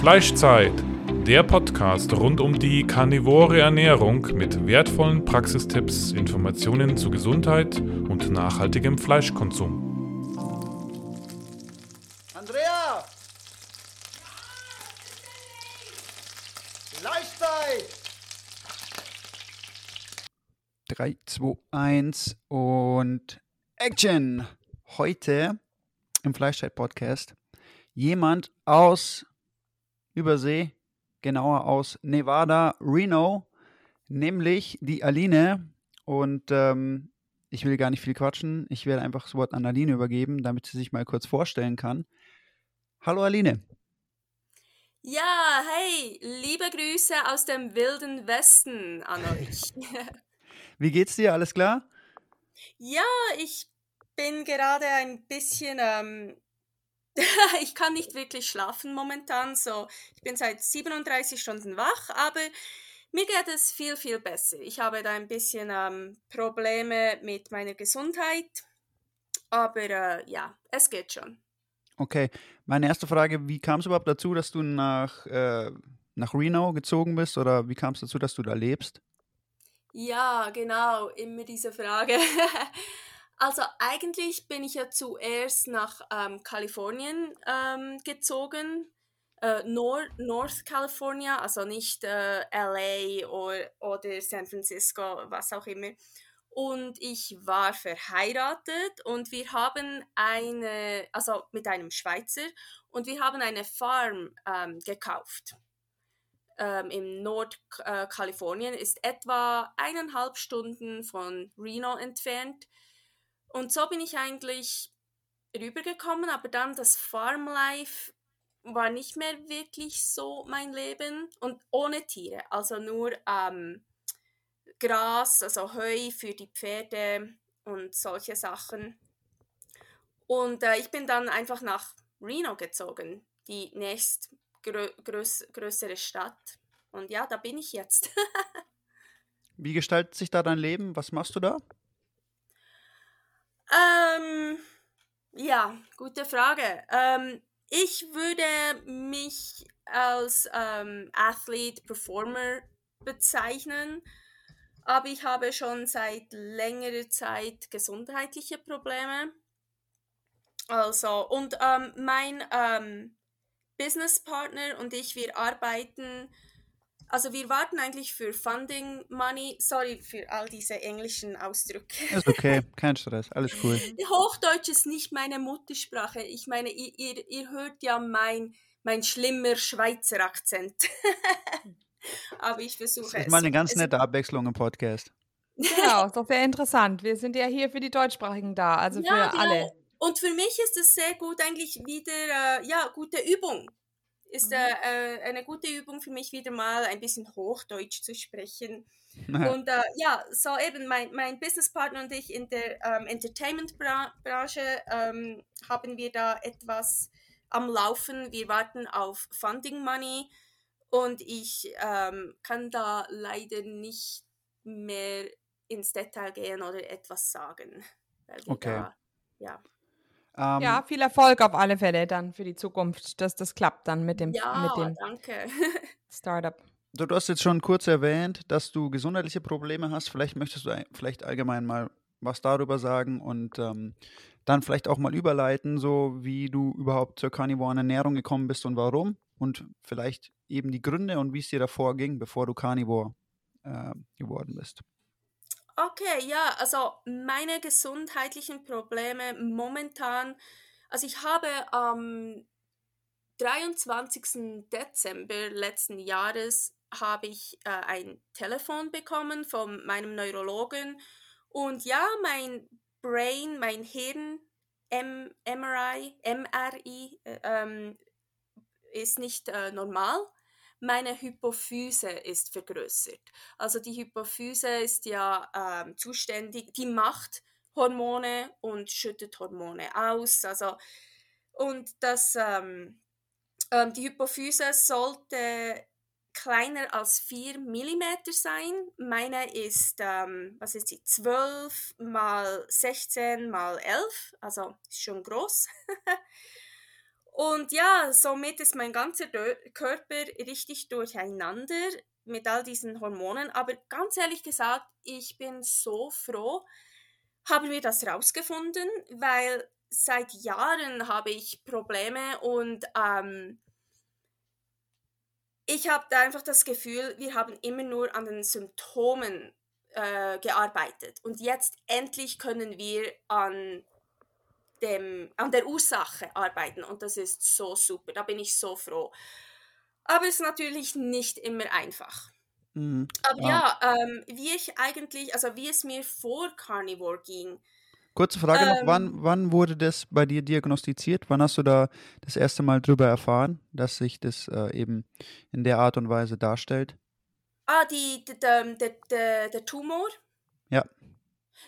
Fleischzeit, der Podcast rund um die karnivore Ernährung mit wertvollen Praxistipps, Informationen zu Gesundheit und nachhaltigem Fleischkonsum. Andrea! Fleischzeit! 3, 2, 1 und Action! Heute im Fleischzeit-Podcast jemand aus Übersee, genauer aus Nevada, Reno, nämlich die Aline. Und ähm, ich will gar nicht viel quatschen. Ich werde einfach das Wort an Aline übergeben, damit sie sich mal kurz vorstellen kann. Hallo Aline. Ja, hey, liebe Grüße aus dem wilden Westen an euch. Wie geht's dir? Alles klar? Ja, ich bin gerade ein bisschen ähm, ich kann nicht wirklich schlafen momentan. So, ich bin seit 37 Stunden wach, aber mir geht es viel, viel besser. Ich habe da ein bisschen ähm, Probleme mit meiner Gesundheit, aber äh, ja, es geht schon. Okay, meine erste Frage, wie kam es überhaupt dazu, dass du nach, äh, nach Reno gezogen bist oder wie kam es dazu, dass du da lebst? Ja, genau, immer diese Frage. Also eigentlich bin ich ja zuerst nach ähm, Kalifornien ähm, gezogen, äh, Nord North California, also nicht äh, LA oder, oder San Francisco, was auch immer. Und ich war verheiratet und wir haben eine, also mit einem Schweizer, und wir haben eine Farm ähm, gekauft. Ähm, Im Nordkalifornien äh, ist etwa eineinhalb Stunden von Reno entfernt. Und so bin ich eigentlich rübergekommen, aber dann das Farmlife war nicht mehr wirklich so mein Leben und ohne Tiere, also nur ähm, Gras, also Heu für die Pferde und solche Sachen. Und äh, ich bin dann einfach nach Reno gezogen, die nächst grö größ größere Stadt. Und ja, da bin ich jetzt. Wie gestaltet sich da dein Leben? Was machst du da? Ähm, ja, gute Frage. Ähm, ich würde mich als ähm, Athlete, Performer bezeichnen, aber ich habe schon seit längerer Zeit gesundheitliche Probleme. Also, und ähm, mein ähm, Businesspartner und ich, wir arbeiten also wir warten eigentlich für Funding Money. Sorry für all diese englischen Ausdrücke. Ist okay, kein Stress, alles cool. Hochdeutsch ist nicht meine Muttersprache. Ich meine, ihr, ihr, ihr hört ja mein, mein schlimmer Schweizer Akzent. Aber ich versuche es. Das ist mal eine ganz nette Abwechslung im Podcast. Genau, ist doch sehr interessant. Wir sind ja hier für die Deutschsprachigen da, also ja, für genau. alle. Und für mich ist es sehr gut eigentlich wieder, äh, ja, gute Übung ist mhm. äh, eine gute Übung für mich wieder mal ein bisschen Hochdeutsch zu sprechen. Und äh, ja, so eben mein, mein Businesspartner und ich in der ähm, Entertainment-Branche ähm, haben wir da etwas am Laufen. Wir warten auf Funding Money und ich ähm, kann da leider nicht mehr ins Detail gehen oder etwas sagen. okay. Da, ja. Ähm, ja, viel Erfolg auf alle Fälle dann für die Zukunft, dass das klappt dann mit dem, ja, mit dem danke. Startup. Du, du hast jetzt schon kurz erwähnt, dass du gesundheitliche Probleme hast. Vielleicht möchtest du vielleicht allgemein mal was darüber sagen und ähm, dann vielleicht auch mal überleiten, so wie du überhaupt zur karnivoren Ernährung gekommen bist und warum und vielleicht eben die Gründe und wie es dir davor ging, bevor du Carnivore äh, geworden bist. Okay, ja, also meine gesundheitlichen Probleme momentan, also ich habe am 23. Dezember letzten Jahres habe ich äh, ein Telefon bekommen von meinem Neurologen und ja, mein Brain, mein Hirn, M MRI, MRI äh, ähm, ist nicht äh, normal meine Hypophyse ist vergrößert. Also die Hypophyse ist ja ähm, zuständig, die macht Hormone und schüttet Hormone aus. Also, und das, ähm, ähm, die Hypophyse sollte kleiner als 4 mm sein. Meine ist, ähm, was ist sie, 12 mal 16 mal 11, also ist schon groß. Und ja, somit ist mein ganzer Körper richtig durcheinander mit all diesen Hormonen. Aber ganz ehrlich gesagt, ich bin so froh, haben wir das rausgefunden, weil seit Jahren habe ich Probleme und ähm, ich habe einfach das Gefühl, wir haben immer nur an den Symptomen äh, gearbeitet und jetzt endlich können wir an dem, an der Ursache arbeiten und das ist so super, da bin ich so froh. Aber es ist natürlich nicht immer einfach. Mhm. Aber ja, ja ähm, wie ich eigentlich, also wie es mir vor Carnivore ging. Kurze Frage ähm, noch, wann, wann wurde das bei dir diagnostiziert? Wann hast du da das erste Mal drüber erfahren, dass sich das äh, eben in der Art und Weise darstellt? Ah, die, die, der, der, der Tumor? Ja.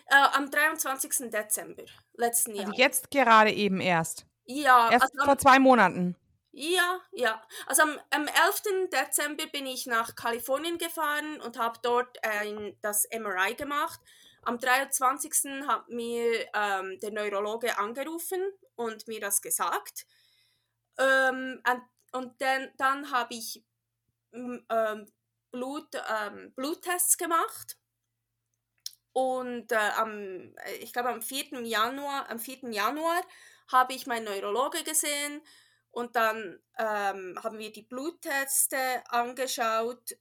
Äh, am 23. Dezember letzten also Jahr. Also jetzt gerade eben erst. Ja. Erst also vor zwei Monaten. Ja, ja. Also am, am 11. Dezember bin ich nach Kalifornien gefahren und habe dort ein, das MRI gemacht. Am 23. hat mir ähm, der Neurologe angerufen und mir das gesagt. Ähm, und, und dann, dann habe ich ähm, Blut, ähm, Bluttests gemacht. Und äh, am, ich glaube am 4. Januar, am 4. Januar habe ich meinen Neurologe gesehen und dann ähm, haben wir die Blutteste angeschaut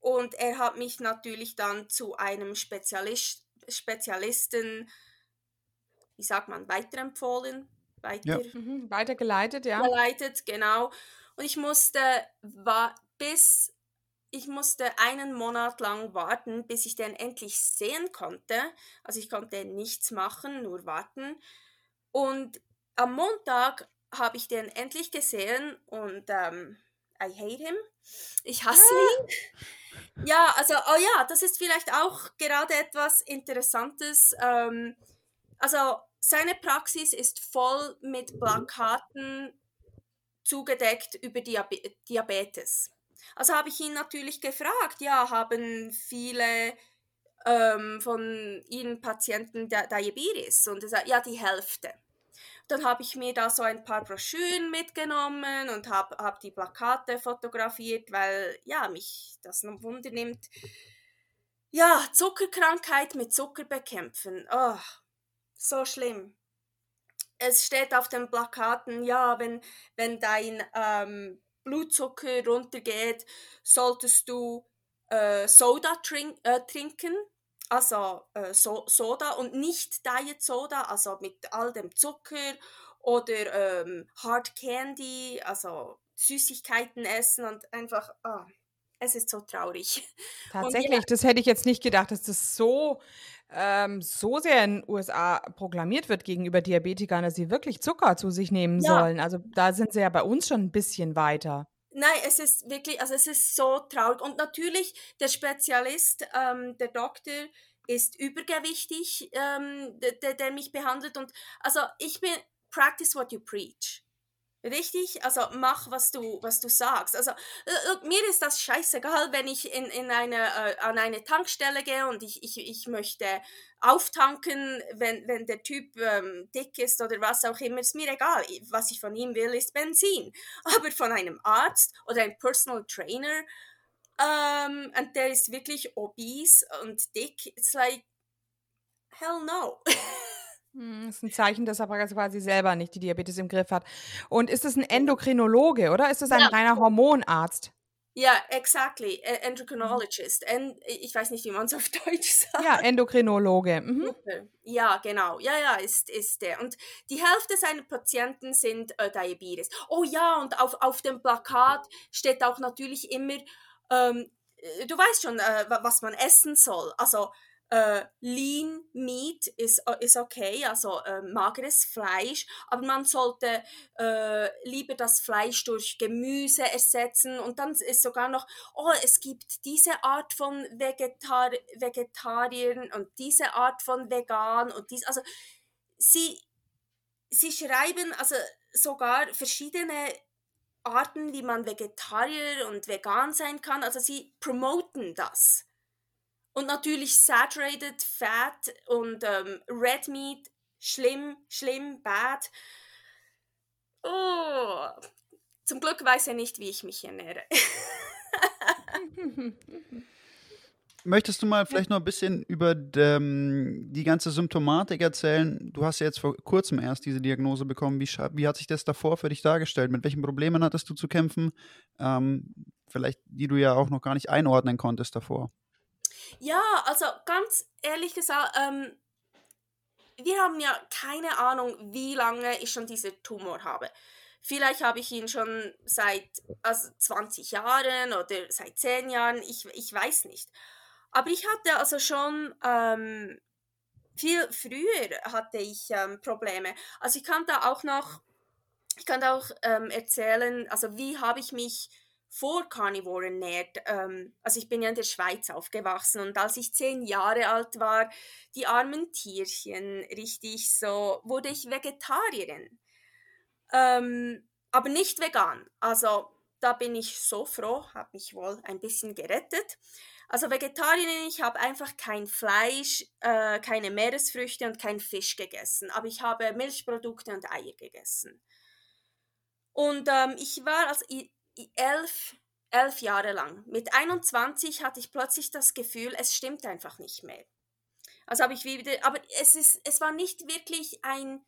und er hat mich natürlich dann zu einem Spezialist, Spezialisten, wie sagt man, weiterempfohlen. Weiter, ja. mhm, weitergeleitet, ja. Geleitet, genau. Und ich musste war bis ich musste einen Monat lang warten, bis ich den endlich sehen konnte. Also ich konnte nichts machen, nur warten. Und am Montag habe ich den endlich gesehen und ähm, I hate him. Ich hasse ah. ihn. Ja, also, oh ja, das ist vielleicht auch gerade etwas Interessantes. Ähm, also, seine Praxis ist voll mit Plakaten zugedeckt über Diab Diabetes. Also habe ich ihn natürlich gefragt, ja, haben viele ähm, von Ihren Patienten Diabetes? Und er sagt, ja, die Hälfte. Dann habe ich mir da so ein paar Broschüren mitgenommen und habe hab die Plakate fotografiert, weil ja, mich das noch Wunder nimmt. Ja, Zuckerkrankheit mit Zucker bekämpfen. Oh, so schlimm. Es steht auf den Plakaten, ja, wenn, wenn dein ähm, Blutzucker runtergeht, solltest du äh, Soda trink, äh, trinken. Also äh, so Soda und nicht Diet Soda, also mit all dem Zucker oder ähm, Hard Candy, also Süßigkeiten essen und einfach, oh, es ist so traurig. Tatsächlich, das hätte ich jetzt nicht gedacht, dass das so, ähm, so sehr in den USA proklamiert wird gegenüber Diabetikern, dass sie wirklich Zucker zu sich nehmen ja. sollen. Also da sind sie ja bei uns schon ein bisschen weiter. Nein, es ist wirklich, also es ist so traurig. Und natürlich, der Spezialist, ähm, der Doktor, ist übergewichtig, ähm, der, der mich behandelt. Und also ich bin, practice what you preach. Richtig? Also mach, was du, was du sagst. Also äh, mir ist das scheißegal, wenn ich in, in eine, äh, an eine Tankstelle gehe und ich, ich, ich möchte auftanken, wenn, wenn der Typ ähm, dick ist oder was auch immer, ist mir egal. Was ich von ihm will, ist Benzin. Aber von einem Arzt oder einem Personal Trainer ähm, und der ist wirklich obese und dick, it's like, hell no. Hm, das ist ein Zeichen, dass er quasi selber nicht die Diabetes im Griff hat. Und ist es ein Endokrinologe, oder? Ist es ein ja. reiner Hormonarzt? Ja, exactly. Endocrinologist. En ich weiß nicht, wie man es auf Deutsch sagt. Ja, Endokrinologe. Mhm. Ja, genau. Ja, ja, ist, ist der. Und die Hälfte seiner Patienten sind äh, Diabetes. Oh ja, und auf, auf dem Plakat steht auch natürlich immer, ähm, äh, du weißt schon, äh, was man essen soll. Also äh, Lean Meat ist, äh, ist okay, also äh, mageres Fleisch, aber man sollte äh, lieber das Fleisch durch Gemüse ersetzen. Und dann ist sogar noch, oh, es gibt diese Art von Vegetar Vegetariern und diese Art von Vegan und dies, also sie, sie schreiben also sogar verschiedene Arten, wie man Vegetarier und vegan sein kann, also sie promoten das. Und natürlich Saturated Fat und ähm, Red Meat, schlimm, schlimm, bad. Oh, zum Glück weiß er nicht, wie ich mich ernähre. Möchtest du mal vielleicht noch ein bisschen über ähm, die ganze Symptomatik erzählen? Du hast ja jetzt vor kurzem erst diese Diagnose bekommen. Wie, wie hat sich das davor für dich dargestellt? Mit welchen Problemen hattest du zu kämpfen? Ähm, vielleicht, die du ja auch noch gar nicht einordnen konntest davor. Ja, also ganz ehrlich gesagt, ähm, wir haben ja keine Ahnung, wie lange ich schon diesen Tumor habe. Vielleicht habe ich ihn schon seit also 20 Jahren oder seit 10 Jahren, ich, ich weiß nicht. Aber ich hatte also schon ähm, viel früher hatte ich ähm, Probleme. Also ich kann da auch noch, ich kann da auch ähm, erzählen, also wie habe ich mich vor Carnivore ernährt. Ähm, also ich bin ja in der Schweiz aufgewachsen und als ich zehn Jahre alt war, die armen Tierchen, richtig so, wurde ich Vegetarierin. Ähm, aber nicht vegan. Also da bin ich so froh, habe mich wohl ein bisschen gerettet. Also Vegetarierin, ich habe einfach kein Fleisch, äh, keine Meeresfrüchte und kein Fisch gegessen, aber ich habe Milchprodukte und Eier gegessen. Und ähm, ich war als elf, elf Jahre lang. Mit 21 hatte ich plötzlich das Gefühl, es stimmt einfach nicht mehr. Also habe ich wieder, aber es ist, es war nicht wirklich ein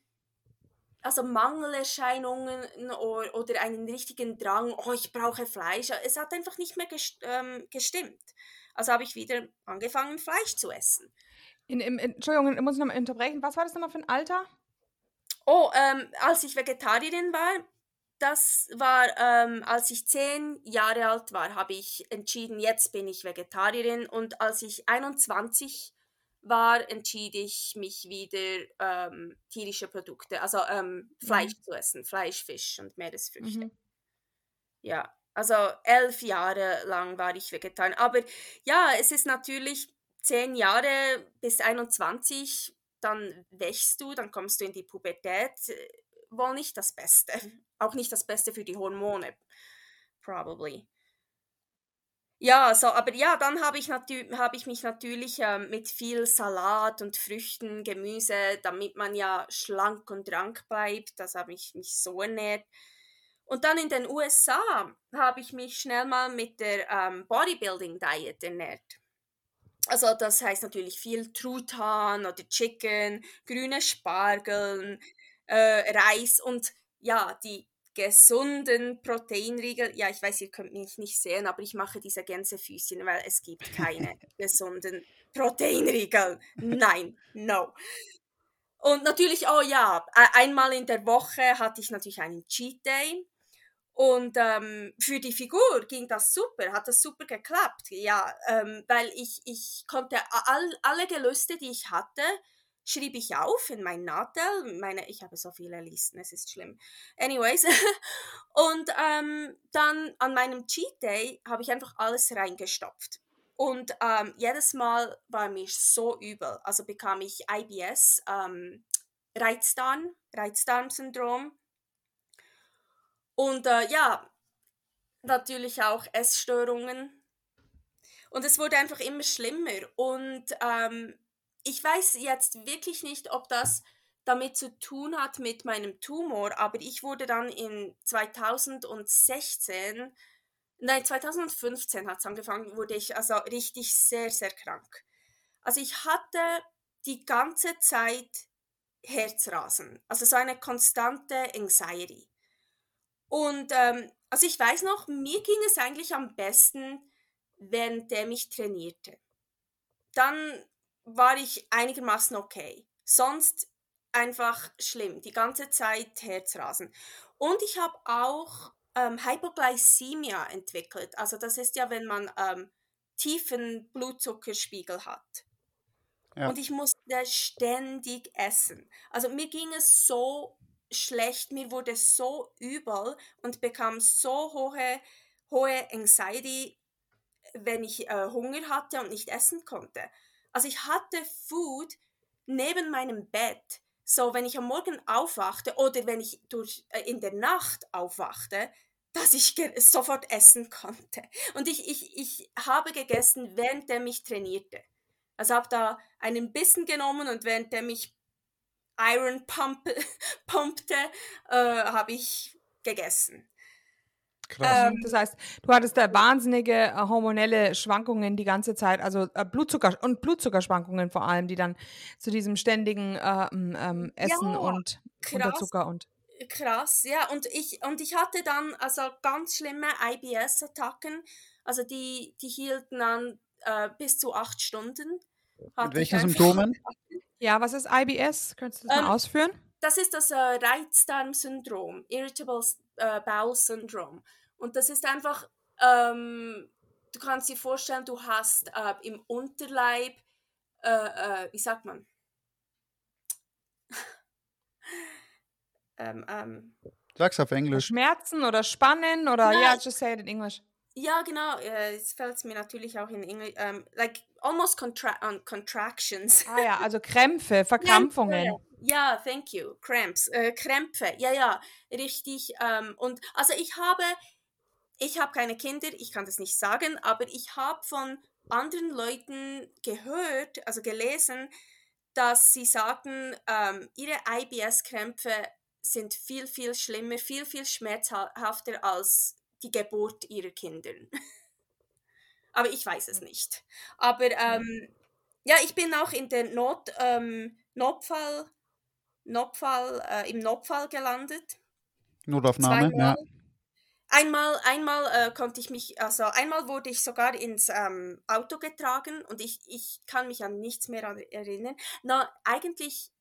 also Mangelerscheinungen oder, oder einen richtigen Drang, oh, ich brauche Fleisch. Es hat einfach nicht mehr ähm, gestimmt. Also habe ich wieder angefangen, Fleisch zu essen. In, in, Entschuldigung, ich muss noch mal unterbrechen. Was war das nochmal für ein Alter? Oh, ähm, als ich Vegetarierin war, das war, ähm, als ich zehn Jahre alt war, habe ich entschieden, jetzt bin ich Vegetarierin. Und als ich 21 war, entschied ich mich wieder ähm, tierische Produkte, also ähm, Fleisch mhm. zu essen, Fleisch, Fisch und Meeresfrüchte. Mhm. Ja, also elf Jahre lang war ich Vegetarier. Aber ja, es ist natürlich zehn Jahre bis 21, dann wächst du, dann kommst du in die Pubertät. Wohl nicht das Beste. Auch nicht das Beste für die Hormone. Probably. Ja, so, aber ja, dann habe ich, hab ich mich natürlich äh, mit viel Salat und Früchten, Gemüse, damit man ja schlank und rank bleibt, das habe ich mich so ernährt. Und dann in den USA habe ich mich schnell mal mit der ähm, Bodybuilding Diet ernährt. Also das heißt natürlich viel Truthahn oder Chicken, grüne Spargeln, äh, Reis und ja, die gesunden Proteinriegel. Ja, ich weiß, ihr könnt mich nicht sehen, aber ich mache diese Gänsefüßchen, weil es gibt keine gesunden Proteinriegel. Nein, no. Und natürlich, oh ja, e-, einmal in der Woche hatte ich natürlich einen Cheat Day. Und ähm, für die Figur ging das super, hat das super geklappt. Ja, ähm, weil ich, ich konnte all, alle Gelüste, die ich hatte, schrieb ich auf in mein Nadel. Meine, ich habe so viele Listen, es ist schlimm. Anyways. und ähm, dann an meinem Cheat Day habe ich einfach alles reingestopft. Und ähm, jedes Mal war mir so übel. Also bekam ich IBS, ähm, Reizdarm, Reizdarmsyndrom. Und äh, ja, natürlich auch Essstörungen. Und es wurde einfach immer schlimmer. Und ähm, ich weiß jetzt wirklich nicht, ob das damit zu tun hat mit meinem Tumor, aber ich wurde dann in 2016, nein, 2015 hat es angefangen, wurde ich also richtig sehr, sehr krank. Also ich hatte die ganze Zeit Herzrasen, also so eine konstante Anxiety. Und ähm, also ich weiß noch, mir ging es eigentlich am besten, während der mich trainierte. Dann war ich einigermaßen okay. Sonst einfach schlimm, die ganze Zeit Herzrasen. Und ich habe auch ähm, Hypoglycemia entwickelt. Also das ist ja, wenn man ähm, tiefen Blutzuckerspiegel hat. Ja. Und ich musste ständig essen. Also mir ging es so schlecht, mir wurde so übel und bekam so hohe, hohe Anxiety, wenn ich äh, Hunger hatte und nicht essen konnte. Also ich hatte Food neben meinem Bett. So, wenn ich am Morgen aufwachte oder wenn ich durch, äh, in der Nacht aufwachte, dass ich sofort essen konnte. Und ich, ich, ich habe gegessen, während er mich trainierte. Also habe da einen Bissen genommen und während er mich Iron pump, pumpte, äh, habe ich gegessen. Krass. Ähm, das heißt, du hattest da wahnsinnige äh, hormonelle Schwankungen die ganze Zeit, also äh, Blutzucker und Blutzuckerschwankungen vor allem, die dann zu diesem ständigen äh, ähm, Essen ja, und krass, Unterzucker und krass, ja und ich und ich hatte dann also ganz schlimme IBS-Attacken, also die die hielten an äh, bis zu acht Stunden. Mit welchen Symptomen? Ja, was ist IBS? Könntest du das ähm, mal ausführen? Das ist das äh, Reizdarmsyndrom, Irritable äh, Bowel Syndrome. Und das ist einfach, ähm, du kannst dir vorstellen, du hast äh, im Unterleib, äh, äh, wie sagt man? ähm, ähm, Sag's auf Englisch. Schmerzen oder Spannen oder ja, yeah, just say it in English. Ja, genau. Äh, es fällt mir natürlich auch in Englisch. Um, like almost contra um, contractions. Ah ja, also Krämpfe, Verkrampfungen. Krämpfe. Ja, thank you. Cramps, äh, Krämpfe. Ja, ja, richtig. Ähm, und also ich habe ich habe keine Kinder, ich kann das nicht sagen, aber ich habe von anderen Leuten gehört, also gelesen, dass sie sagen, ähm, ihre IBS-Krämpfe sind viel, viel schlimmer, viel, viel schmerzhafter als die Geburt ihrer Kinder. aber ich weiß es nicht. Aber ähm, ja, ich bin auch in der Not, ähm, Notfall, Notfall, äh, im Notfall gelandet. Notaufnahme, Zweimal. ja. Einmal, einmal äh, konnte ich mich, also einmal wurde ich sogar ins ähm, Auto getragen und ich, ich kann mich an nichts mehr erinnern. Na, eigentlich,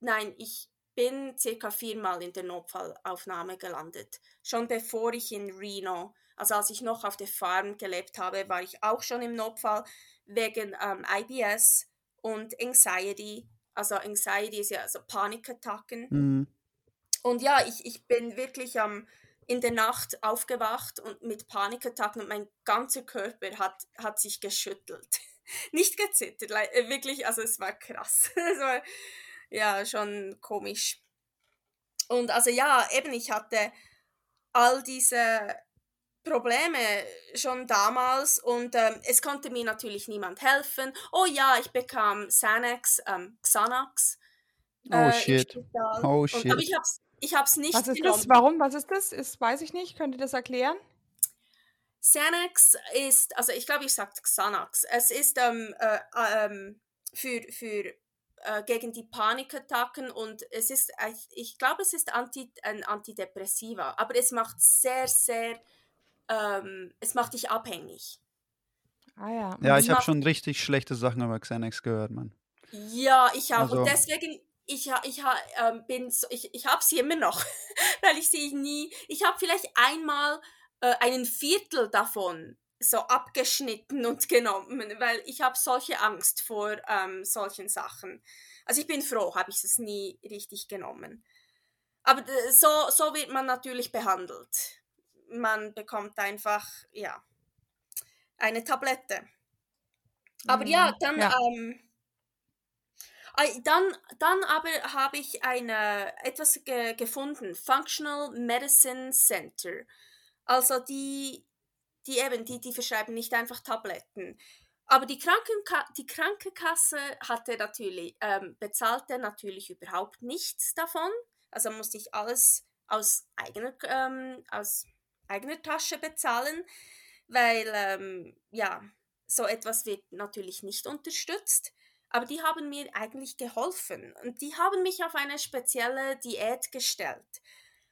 nein, ich bin circa viermal in der Notfallaufnahme gelandet. Schon bevor ich in Reno, also als ich noch auf der Farm gelebt habe, war ich auch schon im Notfall wegen ähm, IBS und Anxiety. Also Anxiety ist ja also Panikattacken. Mhm. Und ja, ich, ich bin wirklich am... Ähm, in der Nacht aufgewacht und mit Panikattacken und mein ganzer Körper hat, hat sich geschüttelt. Nicht gezittert, äh, wirklich, also es war krass. es war ja schon komisch. Und also ja, eben, ich hatte all diese Probleme schon damals und ähm, es konnte mir natürlich niemand helfen. Oh ja, ich bekam Xanax, ähm, Xanax. Oh äh, shit. Oh shit. Und, aber ich habe es ich habe es nicht Was ist genommen. das? Warum? Was ist das? Ist, weiß ich nicht. Könnt ihr das erklären? Xanax ist, also ich glaube, ich sage Xanax. Es ist ähm, äh, ähm, für, für äh, gegen die Panikattacken und es ist, ich glaube, es ist Anti, ein Antidepressiva, aber es macht sehr, sehr, ähm, es macht dich abhängig. Ah ja. Ja, ich habe schon richtig schlechte Sachen über Xanax gehört, Mann. Ja, ich auch. Also, und deswegen, ich, ich, ähm, bin so, ich, ich habe sie immer noch, weil ich sie nie, ich habe vielleicht einmal äh, einen Viertel davon so abgeschnitten und genommen, weil ich habe solche Angst vor ähm, solchen Sachen. Also ich bin froh, habe ich es nie richtig genommen. Aber äh, so, so wird man natürlich behandelt. Man bekommt einfach, ja, eine Tablette. Aber ja, mhm, dann ja. Ähm, dann, dann aber habe ich eine, etwas ge gefunden, Functional Medicine Center. Also die, die eben, die, die verschreiben nicht einfach Tabletten. Aber die, Krankenka die Krankenkasse hatte natürlich, ähm, bezahlte natürlich überhaupt nichts davon. Also musste ich alles aus eigener, ähm, aus eigener Tasche bezahlen, weil ähm, ja, so etwas wird natürlich nicht unterstützt aber die haben mir eigentlich geholfen und die haben mich auf eine spezielle Diät gestellt.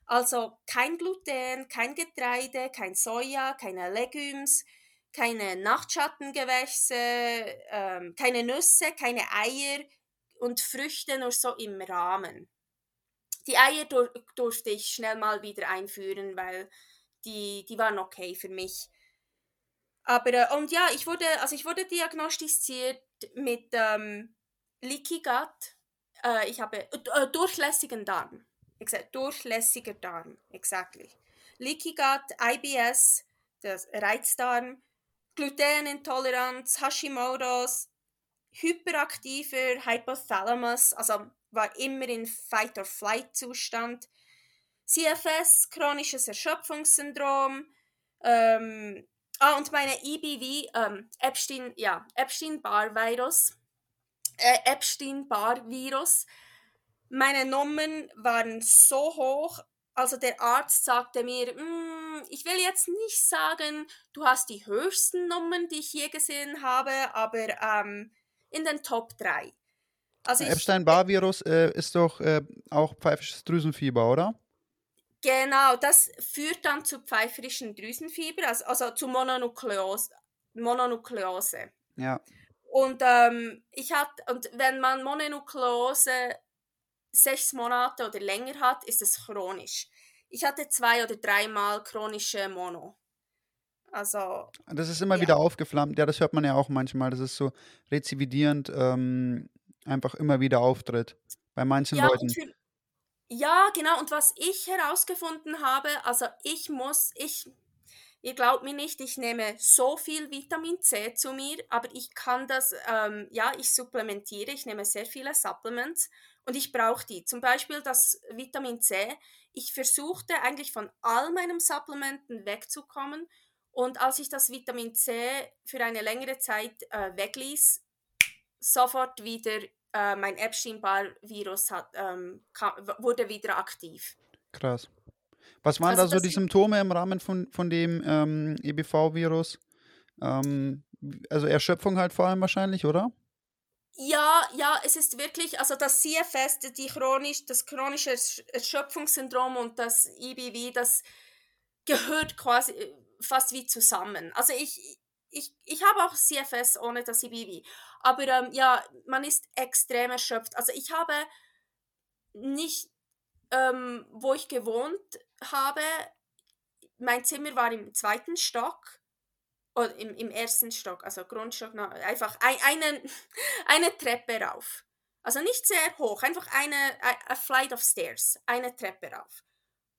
Also kein Gluten, kein Getreide, kein Soja, keine Legumes, keine Nachtschattengewächse, ähm, keine Nüsse, keine Eier und Früchte nur so im Rahmen. Die Eier dur durfte ich schnell mal wieder einführen, weil die, die waren okay für mich. Aber äh, und ja, ich wurde, also ich wurde diagnostiziert mit ähm, Leaky Gut. Äh, ich habe äh, durchlässigen Darm. Exakt, durchlässiger Darm, exactly. Leaky Gut, IBS, das Reizdarm, Glutenintoleranz, Hashimoto's, hyperaktiver Hypothalamus, also war immer in Fight-or-Flight-Zustand, CFS, chronisches Erschöpfungssyndrom, ähm, Ah, und meine EBV, ähm, Epstein, ja, Epstein-Barr-Virus, äh, Epstein-Barr-Virus. meine Nummern waren so hoch, also der Arzt sagte mir, mm, ich will jetzt nicht sagen, du hast die höchsten Nummern, die ich je gesehen habe, aber ähm, in den Top 3. Also Epstein-Barr-Virus äh, ist doch äh, auch pfeifisches Drüsenfieber, oder? Genau, das führt dann zu pfeiferischen Drüsenfieber, also, also zu Mononukleose. Mononukleose. Ja. Und ähm, ich hatte, und wenn man Mononukleose sechs Monate oder länger hat, ist es chronisch. Ich hatte zwei oder dreimal chronische Mono. Also. Das ist immer ja. wieder aufgeflammt. Ja, das hört man ja auch manchmal. Das ist so rezividierend, ähm, einfach immer wieder auftritt. Bei manchen ja, Leuten. Für, ja, genau. Und was ich herausgefunden habe, also ich muss, ich, ihr glaubt mir nicht, ich nehme so viel Vitamin C zu mir, aber ich kann das, ähm, ja, ich supplementiere, ich nehme sehr viele Supplements und ich brauche die. Zum Beispiel das Vitamin C. Ich versuchte eigentlich von all meinen Supplementen wegzukommen. Und als ich das Vitamin C für eine längere Zeit äh, wegließ, sofort wieder äh, mein Epstein-Barr-Virus ähm, wurde wieder aktiv. Krass. Was waren also da so die Symptome im Rahmen von, von dem ähm, EBV-Virus? Ähm, also Erschöpfung halt vor allem wahrscheinlich, oder? Ja, ja, es ist wirklich, also das CFS, die chronisch, das chronische Erschöpfungssyndrom und das IBV, das gehört quasi äh, fast wie zusammen. Also ich, ich, ich habe auch CFS ohne das IBV. Aber ähm, ja, man ist extrem erschöpft. Also ich habe nicht, ähm, wo ich gewohnt habe, mein Zimmer war im zweiten Stock oder im, im ersten Stock, also Grundstock, einfach ein, eine, eine Treppe rauf. Also nicht sehr hoch, einfach eine a flight of stairs, eine Treppe rauf.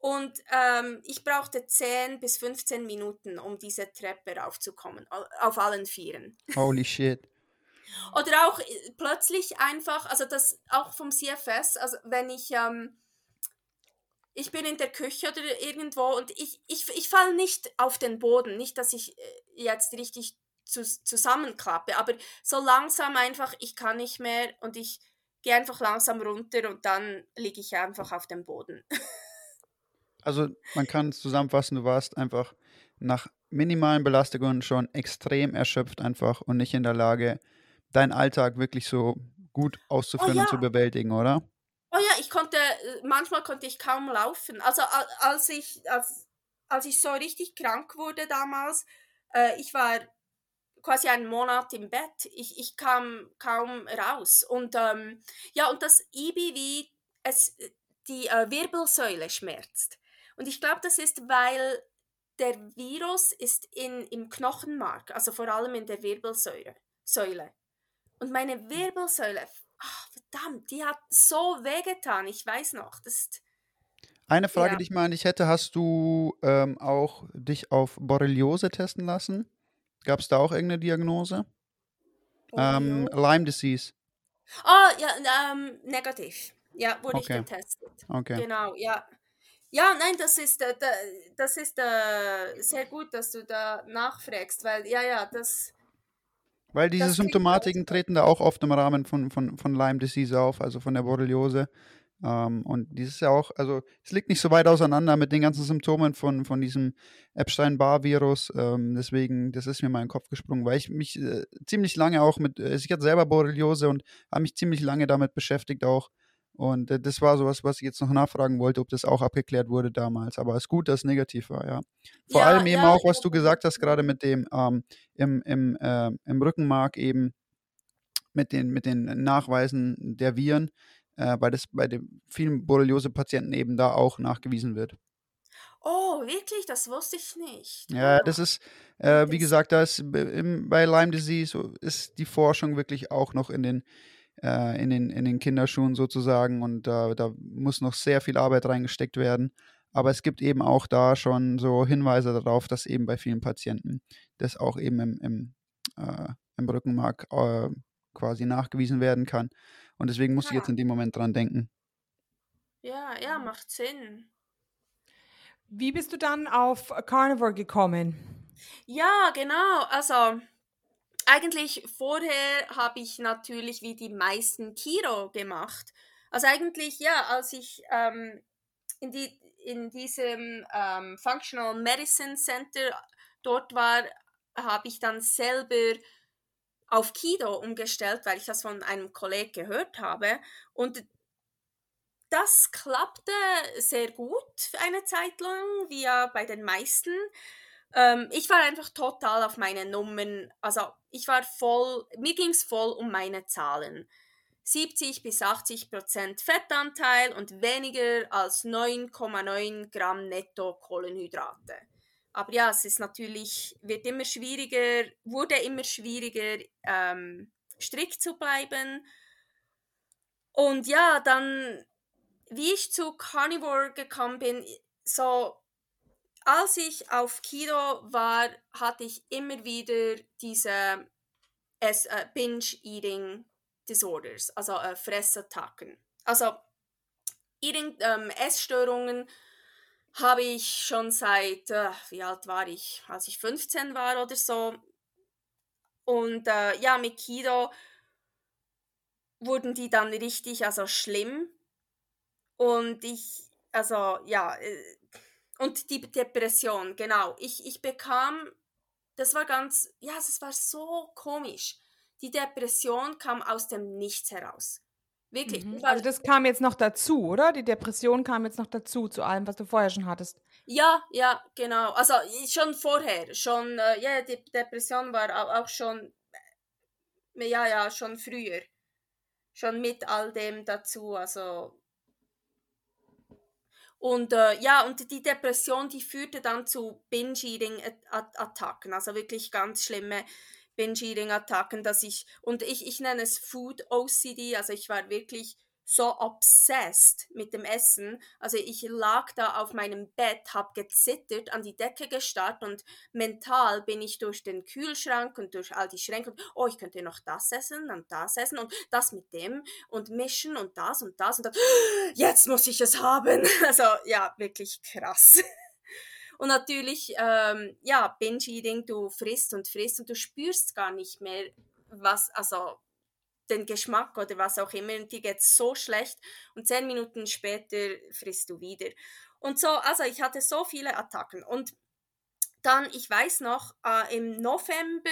Und ähm, ich brauchte 10 bis 15 Minuten, um diese Treppe raufzukommen, auf allen Vieren. Holy shit. Oder auch äh, plötzlich einfach, also das auch vom CFS, also wenn ich ähm, ich bin in der Küche oder irgendwo und ich, ich, ich falle nicht auf den Boden. Nicht, dass ich äh, jetzt richtig zu, zusammenklappe, aber so langsam einfach, ich kann nicht mehr und ich gehe einfach langsam runter und dann liege ich einfach auf dem Boden. Also man kann es zusammenfassen, du warst einfach nach minimalen Belastungen schon extrem erschöpft einfach und nicht in der Lage, deinen Alltag wirklich so gut auszuführen oh ja. und zu bewältigen, oder? Oh ja, ich konnte, äh, manchmal konnte ich kaum laufen. Also als ich, als, als ich so richtig krank wurde damals, äh, ich war quasi einen Monat im Bett. Ich, ich kam kaum raus. Und ähm, ja, und das IBV, es, die äh, Wirbelsäule schmerzt. Und ich glaube, das ist, weil der Virus ist in, im Knochenmark, also vor allem in der Wirbelsäule. Säule. Und meine Wirbelsäule ach, verdammt, die hat so wehgetan, ich weiß noch. Das ist, Eine Frage, ja. die ich mal an dich hätte, hast du ähm, auch dich auf Borreliose testen lassen? Gab es da auch irgendeine Diagnose? Ähm, Lyme Disease. Oh, ja, ähm, negativ. Ja, wurde okay. ich getestet. Okay. Genau, ja. Ja, nein, das ist, äh, das ist äh, sehr gut, dass du da nachfragst, weil, ja, ja, das, weil diese das Symptomatiken treten da auch oft im Rahmen von, von, von Lyme Disease auf, also von der Borreliose. Ähm, und dieses ja auch, also es liegt nicht so weit auseinander mit den ganzen Symptomen von, von diesem Epstein-Barr-Virus. Ähm, deswegen, das ist mir mal in den Kopf gesprungen, weil ich mich äh, ziemlich lange auch mit, äh, ich hatte selber Borreliose und habe mich ziemlich lange damit beschäftigt auch. Und äh, das war sowas, was ich jetzt noch nachfragen wollte, ob das auch abgeklärt wurde damals. Aber es ist gut, dass es negativ war, ja. Vor ja, allem eben ja, auch, was du gesagt hast, gerade mit dem ähm, im, im, äh, im Rückenmark eben mit den, mit den Nachweisen der Viren, äh, weil das bei den vielen Borreliose-Patienten eben da auch nachgewiesen wird. Oh, wirklich? Das wusste ich nicht. Ja, das ist, äh, wie gesagt, da ist im, bei Lyme Disease ist die Forschung wirklich auch noch in den äh, in, den, in den Kinderschuhen sozusagen und äh, da muss noch sehr viel Arbeit reingesteckt werden. Aber es gibt eben auch da schon so Hinweise darauf, dass eben bei vielen Patienten das auch eben im, im, äh, im Rückenmark äh, quasi nachgewiesen werden kann. Und deswegen muss ja. ich jetzt in dem Moment dran denken. Ja, ja, macht Sinn. Wie bist du dann auf Carnivore gekommen? Ja, genau. Also eigentlich vorher habe ich natürlich wie die meisten Kiro gemacht. Also eigentlich, ja, als ich ähm, in, die, in diesem ähm, Functional Medicine Center dort war, habe ich dann selber auf Kido umgestellt, weil ich das von einem Kollegen gehört habe. Und das klappte sehr gut eine Zeit lang, wie ja bei den meisten. Ähm, ich war einfach total auf meine Nummern, also ich war voll, mir ging es voll um meine Zahlen. 70 bis 80 Prozent Fettanteil und weniger als 9,9 Gramm netto Kohlenhydrate. Aber ja, es ist natürlich, wird immer schwieriger, wurde immer schwieriger, ähm, strikt zu bleiben. Und ja, dann, wie ich zu Carnivore gekommen bin, so, als ich auf Keto war, hatte ich immer wieder diese es, äh, Binge-Eating Disorders, also äh, Fressattacken. Also Eating, ähm, Essstörungen habe ich schon seit, äh, wie alt war ich, als ich 15 war oder so. Und äh, ja, mit Kido wurden die dann richtig, also schlimm. Und ich, also ja, äh, und die Depression, genau. Ich, ich bekam, das war ganz, ja, es war so komisch. Die Depression kam aus dem Nichts heraus. Wirklich. Mhm. Also das kam jetzt noch dazu, oder? Die Depression kam jetzt noch dazu, zu allem, was du vorher schon hattest. Ja, ja, genau. Also schon vorher, schon, äh, ja, die Depression war auch schon, äh, ja, ja, schon früher. Schon mit all dem dazu, also. Und äh, ja, und die Depression, die führte dann zu Binge-Eating-Attacken, also wirklich ganz schlimme Binge-Eating-Attacken, dass ich, und ich, ich nenne es Food OCD, also ich war wirklich so obsessed mit dem Essen. Also ich lag da auf meinem Bett, habe gezittert, an die Decke gestarrt und mental bin ich durch den Kühlschrank und durch all die Schränke und oh, ich könnte noch das essen und das essen und das mit dem und mischen und das und das und das. Jetzt muss ich es haben. Also ja, wirklich krass. Und natürlich, ähm, ja, Binge-Eating, du frisst und frisst und du spürst gar nicht mehr, was, also den Geschmack oder was auch immer, und dir geht so schlecht und zehn Minuten später frisst du wieder. Und so, also ich hatte so viele Attacken und dann, ich weiß noch, äh, im November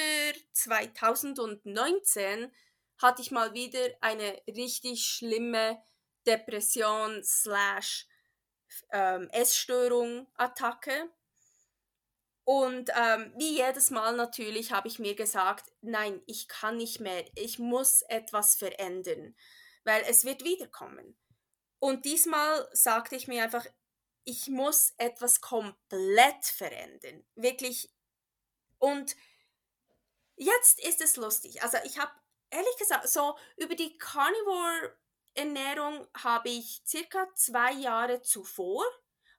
2019 hatte ich mal wieder eine richtig schlimme Depression slash ähm, Essstörung Attacke und ähm, wie jedes Mal natürlich habe ich mir gesagt, nein, ich kann nicht mehr, ich muss etwas verändern, weil es wird wiederkommen. Und diesmal sagte ich mir einfach, ich muss etwas komplett verändern, wirklich. Und jetzt ist es lustig. Also ich habe ehrlich gesagt, so über die Carnivore Ernährung habe ich circa zwei Jahre zuvor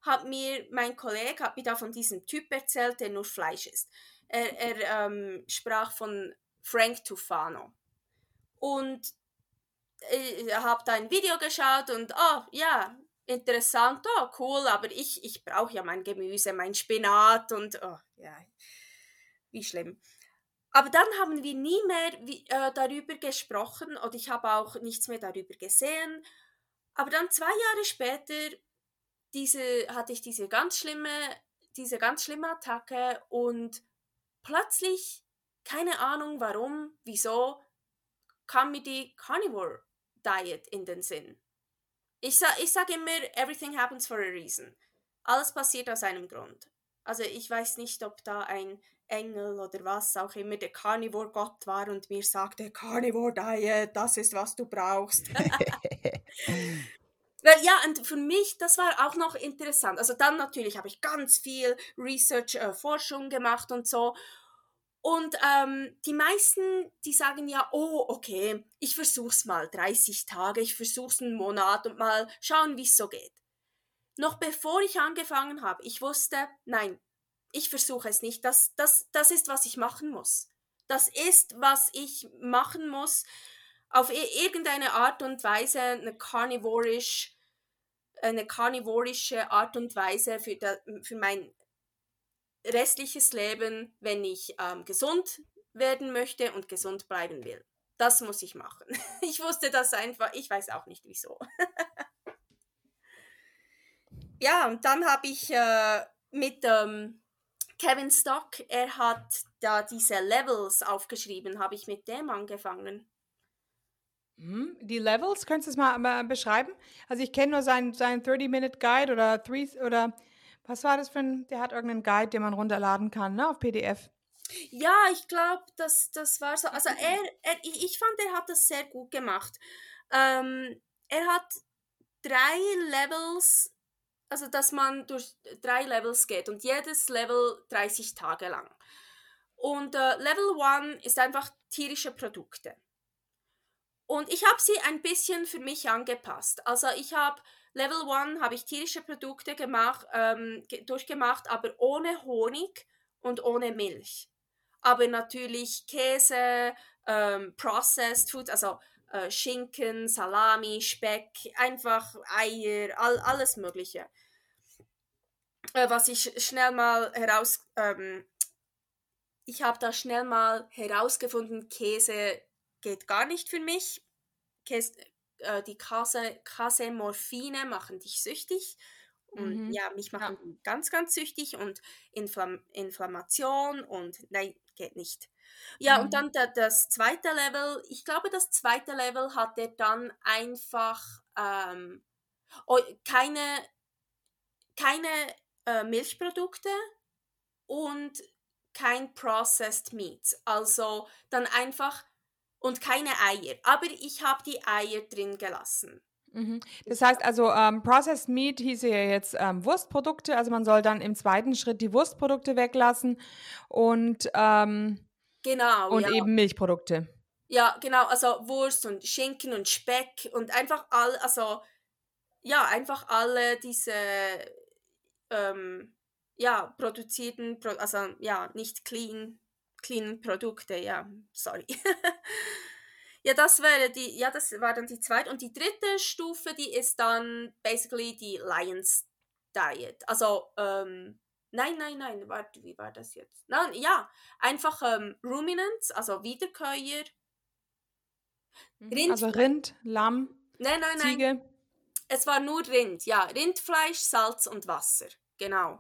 hat mir mein Kollege hat mir da von diesem Typ erzählt, der nur Fleisch isst. Er, er ähm, sprach von Frank Tufano. Und ich äh, habe da ein Video geschaut und, oh ja, interessant, oh cool, aber ich, ich brauche ja mein Gemüse, mein Spinat und, oh ja, wie schlimm. Aber dann haben wir nie mehr wie, äh, darüber gesprochen und ich habe auch nichts mehr darüber gesehen. Aber dann zwei Jahre später diese, hatte ich diese ganz schlimme, diese ganz schlimme Attacke und plötzlich, keine Ahnung warum, wieso, kam mir die Carnivore Diet in den Sinn. Ich, sa ich sage immer, everything happens for a reason. Alles passiert aus einem Grund. Also ich weiß nicht, ob da ein Engel oder was auch immer der Carnivore-Gott war und mir sagte, Carnivore Diet, das ist, was du brauchst. Weil ja, und für mich, das war auch noch interessant. Also dann natürlich habe ich ganz viel Research, äh, Forschung gemacht und so. Und ähm, die meisten, die sagen ja, oh, okay, ich versuch's mal 30 Tage, ich versuch's einen Monat und mal schauen, wie es so geht. Noch bevor ich angefangen habe, ich wusste, nein, ich versuche es nicht. Das, das, das ist, was ich machen muss. Das ist, was ich machen muss, auf irgendeine Art und Weise eine carnivorisch, eine carnivorische Art und Weise für, da, für mein restliches Leben, wenn ich ähm, gesund werden möchte und gesund bleiben will. Das muss ich machen. Ich wusste das einfach, ich weiß auch nicht wieso. ja, und dann habe ich äh, mit ähm, Kevin Stock, er hat da diese Levels aufgeschrieben, habe ich mit dem angefangen. Hm, die Levels, könntest du es mal, mal beschreiben? Also ich kenne nur seinen, seinen 30-Minute-Guide oder, three, oder was war das für ein, der hat irgendeinen Guide, den man runterladen kann, ne, auf PDF. Ja, ich glaube, das, das war so. Also er, er, ich fand, er hat das sehr gut gemacht. Ähm, er hat drei Levels, also dass man durch drei Levels geht und jedes Level 30 Tage lang. Und äh, Level 1 ist einfach tierische Produkte. Und ich habe sie ein bisschen für mich angepasst. Also ich habe Level 1 habe ich tierische Produkte gemacht, ähm, durchgemacht, aber ohne Honig und ohne Milch. Aber natürlich Käse, ähm, Processed Food, also äh, Schinken, Salami, Speck, einfach Eier, all, alles Mögliche. Äh, was ich schnell mal heraus, ähm, ich habe da schnell mal herausgefunden, Käse geht gar nicht für mich. Äh, die Kase, Kasemorphine machen dich süchtig. Und mhm. ja, mich machen ja. ganz, ganz süchtig und Inflam Inflammation und nein, geht nicht. Ja, mhm. und dann der, das zweite Level, ich glaube, das zweite Level hat er dann einfach ähm, oh, keine, keine äh, Milchprodukte und kein Processed Meat. Also dann einfach und keine Eier. Aber ich habe die Eier drin gelassen. Mhm. Das heißt also, ähm, Processed Meat hieße ja jetzt ähm, Wurstprodukte. Also man soll dann im zweiten Schritt die Wurstprodukte weglassen und, ähm, genau, und ja. eben Milchprodukte. Ja, genau. Also Wurst und Schinken und Speck und einfach all, also ja, einfach alle diese ähm, ja, produzierten, also ja, nicht clean clean Produkte, ja, sorry. ja, das wäre die, ja, das war dann die zweite. Und die dritte Stufe, die ist dann basically die Lions Diet. Also, ähm, nein, nein, nein, warte, wie war das jetzt? Nein, ja, einfach ähm, Ruminants, also Wiederkäuer. Mhm, Rind, also Rind, Lamm, nein, nein, Ziege. Nein. Es war nur Rind, ja, Rindfleisch, Salz und Wasser, genau.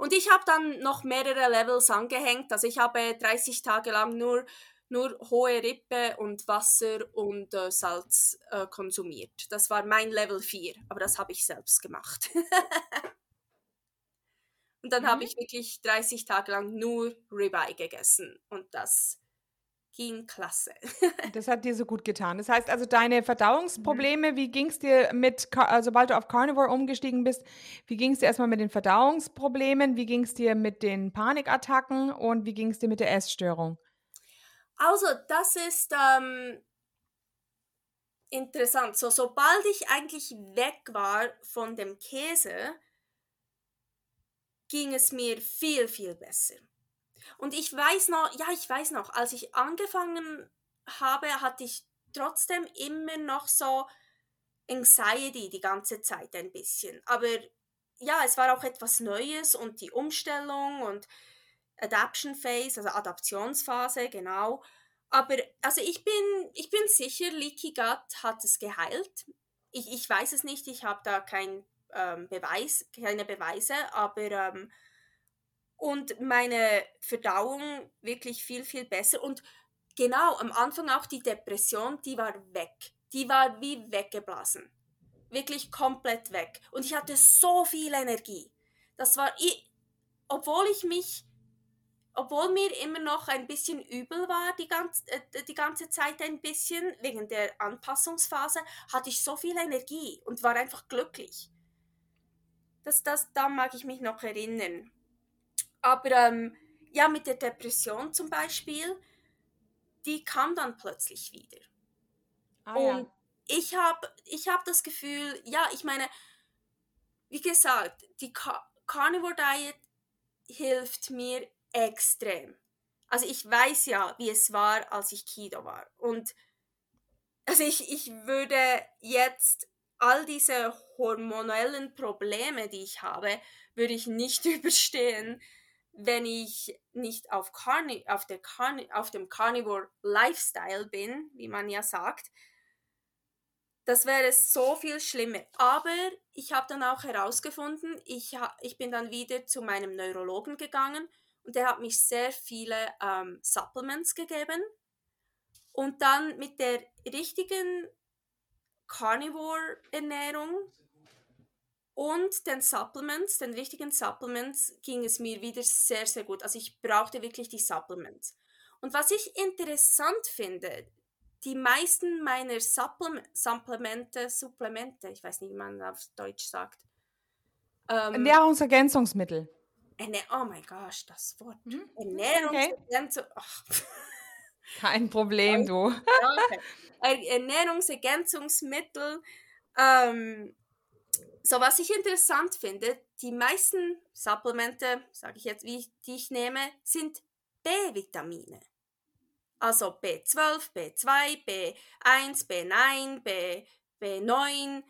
Und ich habe dann noch mehrere Levels angehängt. Also ich habe 30 Tage lang nur, nur hohe Rippe und Wasser und äh, Salz äh, konsumiert. Das war mein Level 4, aber das habe ich selbst gemacht. und dann mhm. habe ich wirklich 30 Tage lang nur Ribeye gegessen und das ging klasse. das hat dir so gut getan. Das heißt also, deine Verdauungsprobleme, mhm. wie ging es dir mit, also sobald du auf Carnivore umgestiegen bist, wie ging es dir erstmal mit den Verdauungsproblemen, wie ging es dir mit den Panikattacken und wie ging es dir mit der Essstörung? Also, das ist ähm, interessant. So, sobald ich eigentlich weg war von dem Käse, ging es mir viel, viel besser. Und ich weiß noch, ja, ich weiß noch, als ich angefangen habe, hatte ich trotzdem immer noch so Anxiety die ganze Zeit ein bisschen. Aber ja, es war auch etwas Neues und die Umstellung und Adaption Phase, also Adaptionsphase, genau. Aber also ich bin, ich bin sicher, Leaky Gut hat es geheilt. Ich, ich weiß es nicht, ich habe da kein ähm, Beweis, keine Beweise, aber ähm, und meine Verdauung wirklich viel, viel besser. Und genau, am Anfang auch die Depression, die war weg. Die war wie weggeblasen. Wirklich komplett weg. Und ich hatte so viel Energie. Das war, ich, obwohl ich mich, obwohl mir immer noch ein bisschen übel war, die ganze, äh, die ganze Zeit ein bisschen, wegen der Anpassungsphase, hatte ich so viel Energie und war einfach glücklich. Das, das, da mag ich mich noch erinnern. Aber ähm, ja, mit der Depression zum Beispiel, die kam dann plötzlich wieder. Ah, und ja. ich habe ich hab das Gefühl, ja, ich meine, wie gesagt, die Car Carnivore Diet hilft mir extrem. Also ich weiß ja, wie es war, als ich Keto war. Und also ich, ich würde jetzt all diese hormonellen Probleme, die ich habe, würde ich nicht überstehen, wenn ich nicht auf, Carni auf, der Carni auf dem Carnivore Lifestyle bin, wie man ja sagt, Das wäre so viel schlimmer. Aber ich habe dann auch herausgefunden, ich, ich bin dann wieder zu meinem Neurologen gegangen und der hat mich sehr viele ähm, Supplements gegeben. Und dann mit der richtigen Carnivore-Ernährung und den Supplements, den richtigen Supplements, ging es mir wieder sehr, sehr gut. Also ich brauchte wirklich die Supplements. Und was ich interessant finde, die meisten meiner Supplem Supplemente, Supplemente, ich weiß nicht, wie man auf Deutsch sagt. Ähm, Ernährungsergänzungsmittel. Ernähr oh mein Gott, das Wort. Hm? Ernährungsergänzung. Okay. Kein Problem, du. Ernährungsergänzungsmittel. Ähm, so, was ich interessant finde, die meisten Supplemente, sage ich jetzt, wie die ich nehme, sind B-Vitamine. Also B12, B2, B1, B9, B, B9.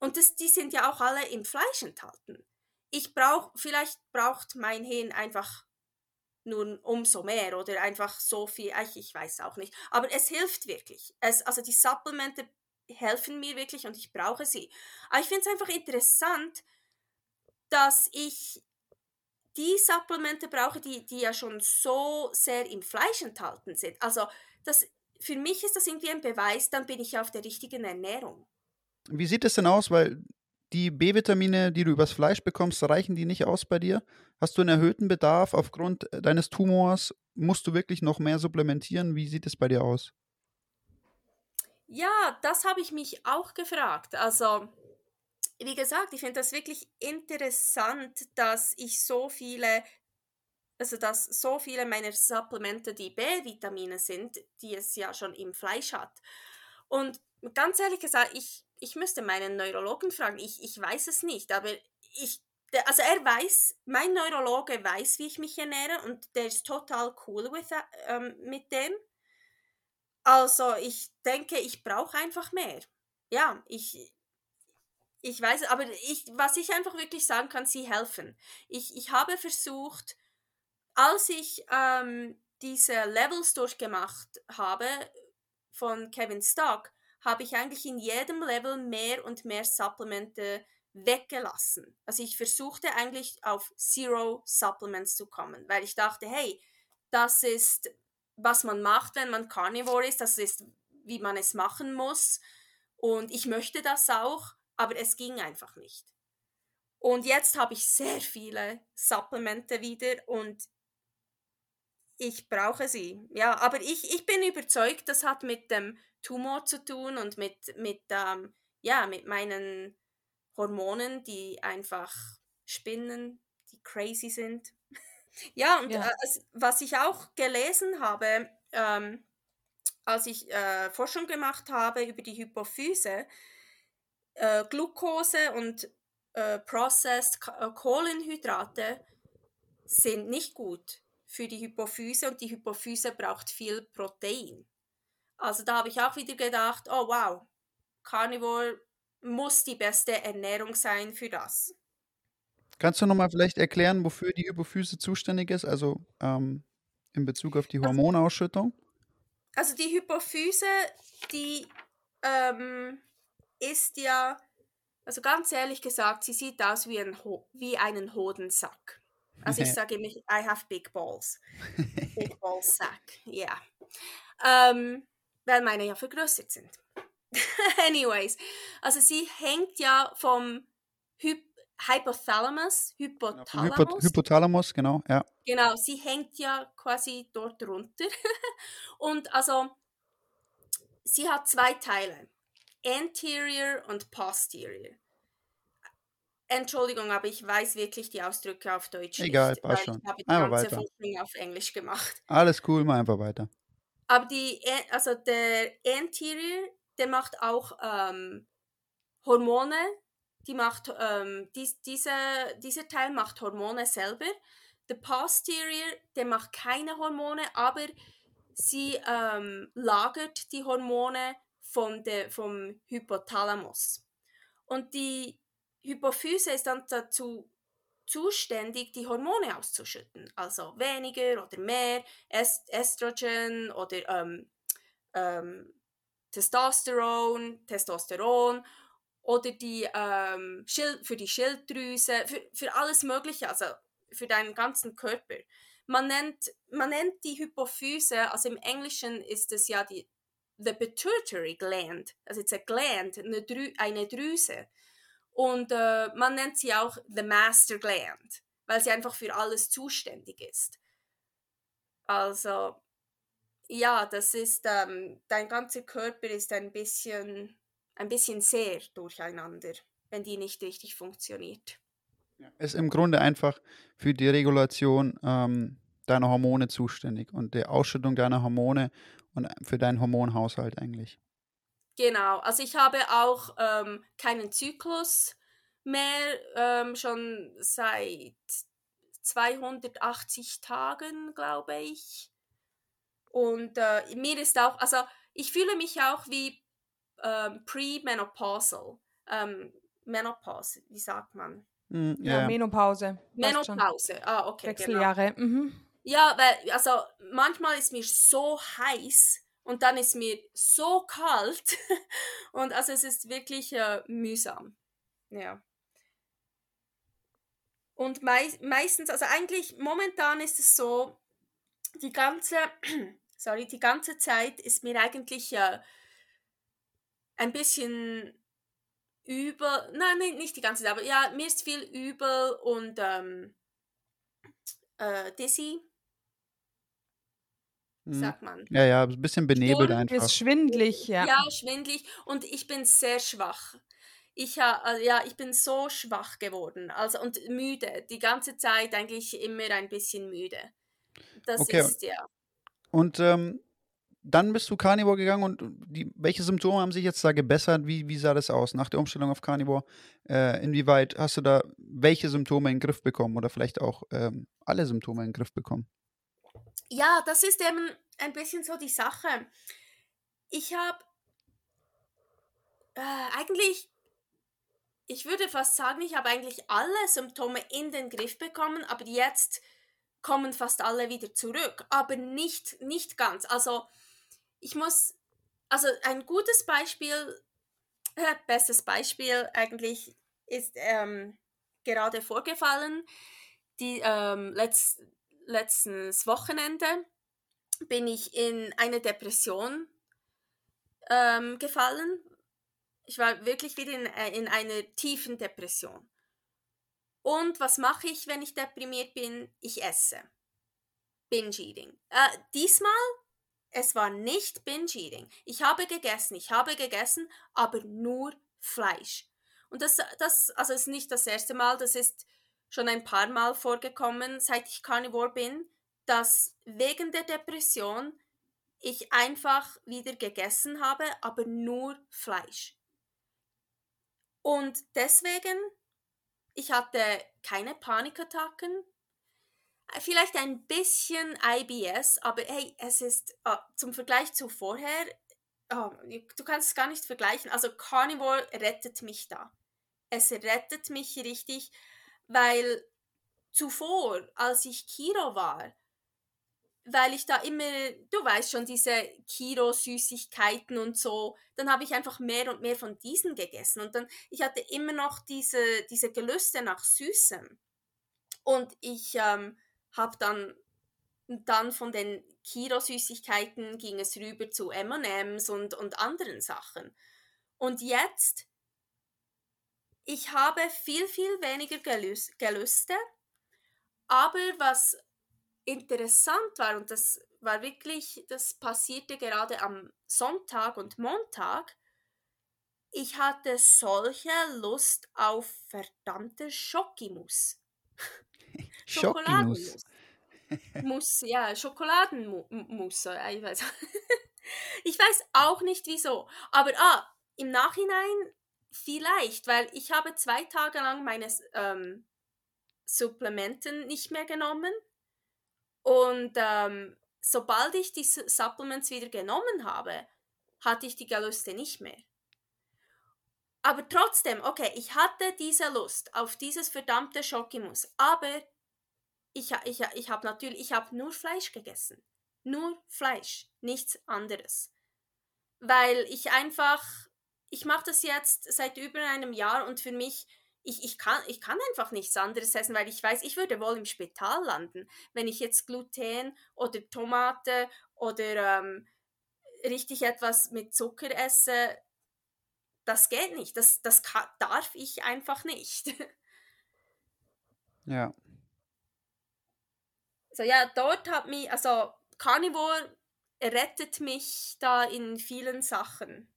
Und das, die sind ja auch alle im Fleisch enthalten. Ich brauche, vielleicht braucht mein Hirn einfach nur umso mehr oder einfach so viel, ich, ich weiß auch nicht. Aber es hilft wirklich. Es, also die Supplemente helfen mir wirklich und ich brauche sie. Aber ich finde es einfach interessant, dass ich die Supplemente brauche, die, die ja schon so sehr im Fleisch enthalten sind. Also das, für mich ist das irgendwie ein Beweis, dann bin ich auf der richtigen Ernährung. Wie sieht es denn aus? Weil die B-Vitamine, die du übers Fleisch bekommst, reichen die nicht aus bei dir? Hast du einen erhöhten Bedarf aufgrund deines Tumors? Musst du wirklich noch mehr supplementieren? Wie sieht es bei dir aus? Ja, das habe ich mich auch gefragt. Also, wie gesagt, ich finde das wirklich interessant, dass ich so viele, also dass so viele meiner Supplemente, die B-Vitamine sind, die es ja schon im Fleisch hat. Und ganz ehrlich gesagt, ich, ich müsste meinen Neurologen fragen. Ich, ich weiß es nicht, aber ich, also er weiß, mein Neurologe weiß, wie ich mich ernähre und der ist total cool with, ähm, mit dem. Also ich denke, ich brauche einfach mehr. Ja, ich, ich weiß, aber ich, was ich einfach wirklich sagen kann, sie helfen. Ich, ich habe versucht, als ich ähm, diese Levels durchgemacht habe von Kevin Stock, habe ich eigentlich in jedem Level mehr und mehr Supplemente weggelassen. Also ich versuchte eigentlich auf Zero Supplements zu kommen, weil ich dachte, hey, das ist was man macht, wenn man Carnivore ist. Das ist, wie man es machen muss. Und ich möchte das auch, aber es ging einfach nicht. Und jetzt habe ich sehr viele Supplemente wieder und ich brauche sie. Ja, aber ich, ich bin überzeugt, das hat mit dem Tumor zu tun und mit, mit, ähm, ja, mit meinen Hormonen, die einfach spinnen, die crazy sind. Ja, und ja. Äh, was ich auch gelesen habe, ähm, als ich äh, Forschung gemacht habe über die Hypophyse, äh, Glucose und äh, Processed äh, Kohlenhydrate sind nicht gut für die Hypophyse und die Hypophyse braucht viel Protein. Also da habe ich auch wieder gedacht, oh wow, Carnivore muss die beste Ernährung sein für das. Kannst du nochmal vielleicht erklären, wofür die Hypophyse zuständig ist, also ähm, in Bezug auf die also Hormonausschüttung? Also die Hypophyse, die ähm, ist ja, also ganz ehrlich gesagt, sie sieht aus wie, ein wie einen Hodensack. Also ich sage immer, I have big balls. Big ball sack, ja. Yeah. Ähm, weil meine ja vergrößert sind. Anyways, also sie hängt ja vom Hyp Hypothalamus, Hypothalamus. Hypo, Hypothalamus, genau, ja. Genau, sie hängt ja quasi dort runter. und also, sie hat zwei Teile, anterior und posterior. Entschuldigung, aber ich weiß wirklich die Ausdrücke auf Deutsch Egal, nicht. passt schon. Ich habe die ganze weiter. Forschung auf Englisch gemacht. Alles cool, mal einfach weiter. Aber die, also der anterior, der macht auch ähm, Hormone, die macht, ähm, dies, diese, dieser Teil macht Hormone selber. Der Posterior, der macht keine Hormone, aber sie ähm, lagert die Hormone von der, vom Hypothalamus. Und die Hypophyse ist dann dazu zuständig, die Hormone auszuschütten. Also weniger oder mehr Est Estrogen oder ähm, ähm, Testosteron, Testosteron oder die ähm, Schild, für die Schilddrüse, für, für alles Mögliche, also für deinen ganzen Körper. Man nennt, man nennt die Hypophyse, also im Englischen ist es ja die the pituitary gland, also it's a gland, eine, Drü eine Drüse. Und äh, man nennt sie auch the master gland, weil sie einfach für alles zuständig ist. Also, ja, das ist, ähm, dein ganzer Körper ist ein bisschen, ein bisschen sehr durcheinander, wenn die nicht richtig funktioniert. Ist im Grunde einfach für die Regulation ähm, deiner Hormone zuständig und der Ausschüttung deiner Hormone und für deinen Hormonhaushalt eigentlich. Genau, also ich habe auch ähm, keinen Zyklus mehr, ähm, schon seit 280 Tagen, glaube ich. Und äh, mir ist auch, also ich fühle mich auch wie ähm, pre-menopausal. Ähm, Menopause, wie sagt man? Mm, ja, ja, Menopause. Menopause, ah, okay. Genau. Wechseljahre. Genau. Mhm. Ja, weil, also manchmal ist mir so heiß und dann ist mir so kalt und also es ist wirklich äh, mühsam. Ja. Und mei meistens, also eigentlich momentan ist es so, die ganze, sorry, die ganze Zeit ist mir eigentlich äh, ein bisschen übel, nein, nicht die ganze Zeit, aber ja, mir ist viel übel und ähm, äh, dizzy Mhm. sagt man. Ja, ja, ein bisschen benebelt Schon einfach. Ist schwindlig, ja. Ja, schwindlig und ich bin sehr schwach. Ich ha, also ja, ich bin so schwach geworden, also und müde, die ganze Zeit eigentlich immer ein bisschen müde. Das Okay. ist ja. Und ähm, dann bist du Carnivore gegangen und die, welche Symptome haben sich jetzt da gebessert? Wie, wie sah das aus nach der Umstellung auf Carnivore? Äh, inwieweit hast du da welche Symptome in den Griff bekommen oder vielleicht auch ähm, alle Symptome in den Griff bekommen? Ja, das ist eben ein bisschen so die Sache. Ich habe äh, eigentlich, ich würde fast sagen, ich habe eigentlich alle Symptome in den Griff bekommen, aber jetzt kommen fast alle wieder zurück, aber nicht, nicht ganz. Also ich muss, also ein gutes Beispiel, äh, bestes Beispiel eigentlich ist ähm, gerade vorgefallen. Die ähm, letzt, letztes Wochenende bin ich in eine Depression ähm, gefallen. Ich war wirklich wieder in, äh, in einer tiefen Depression. Und was mache ich, wenn ich deprimiert bin? Ich esse. Binge-Eating. Äh, diesmal, es war nicht Binge-Eating. Ich habe gegessen, ich habe gegessen, aber nur Fleisch. Und das, das also ist nicht das erste Mal, das ist schon ein paar Mal vorgekommen, seit ich Carnivore bin, dass wegen der Depression ich einfach wieder gegessen habe, aber nur Fleisch. Und deswegen, ich hatte keine Panikattacken, vielleicht ein bisschen IBS, aber hey, es ist oh, zum Vergleich zu vorher, oh, du kannst es gar nicht vergleichen. Also Carnivore rettet mich da. Es rettet mich richtig, weil zuvor, als ich Kiro war, weil ich da immer, du weißt schon, diese Kiro-Süßigkeiten und so, dann habe ich einfach mehr und mehr von diesen gegessen. Und dann, ich hatte immer noch diese, diese Gelüste nach Süßem. Und ich ähm, habe dann, dann von den Kiro-Süßigkeiten ging es rüber zu M&M's und, und anderen Sachen. Und jetzt, ich habe viel, viel weniger Gelüs Gelüste, aber was interessant war, und das war wirklich, das passierte gerade am Sonntag und Montag, ich hatte solche Lust auf verdammte Schokimus. Schokimus. Muss, ja, Schokoladenmus. Ich weiß. ich weiß auch nicht wieso. Aber ah, im Nachhinein vielleicht, weil ich habe zwei Tage lang meine ähm, Supplementen nicht mehr genommen. Und ähm, sobald ich die Supplements wieder genommen habe, hatte ich die Gelüste nicht mehr. Aber trotzdem, okay, ich hatte diese Lust auf dieses verdammte Schokimus, aber ich, ich, ich habe natürlich, ich habe nur Fleisch gegessen. Nur Fleisch, nichts anderes. weil ich einfach, ich mache das jetzt seit über einem Jahr und für mich, ich, ich, kann, ich kann einfach nichts anderes essen, weil ich weiß, ich würde wohl im Spital landen, wenn ich jetzt Gluten oder Tomate oder ähm, richtig etwas mit Zucker esse. Das geht nicht, das, das kann, darf ich einfach nicht. Ja. So, ja, dort hat mich, also Carnivore rettet mich da in vielen Sachen.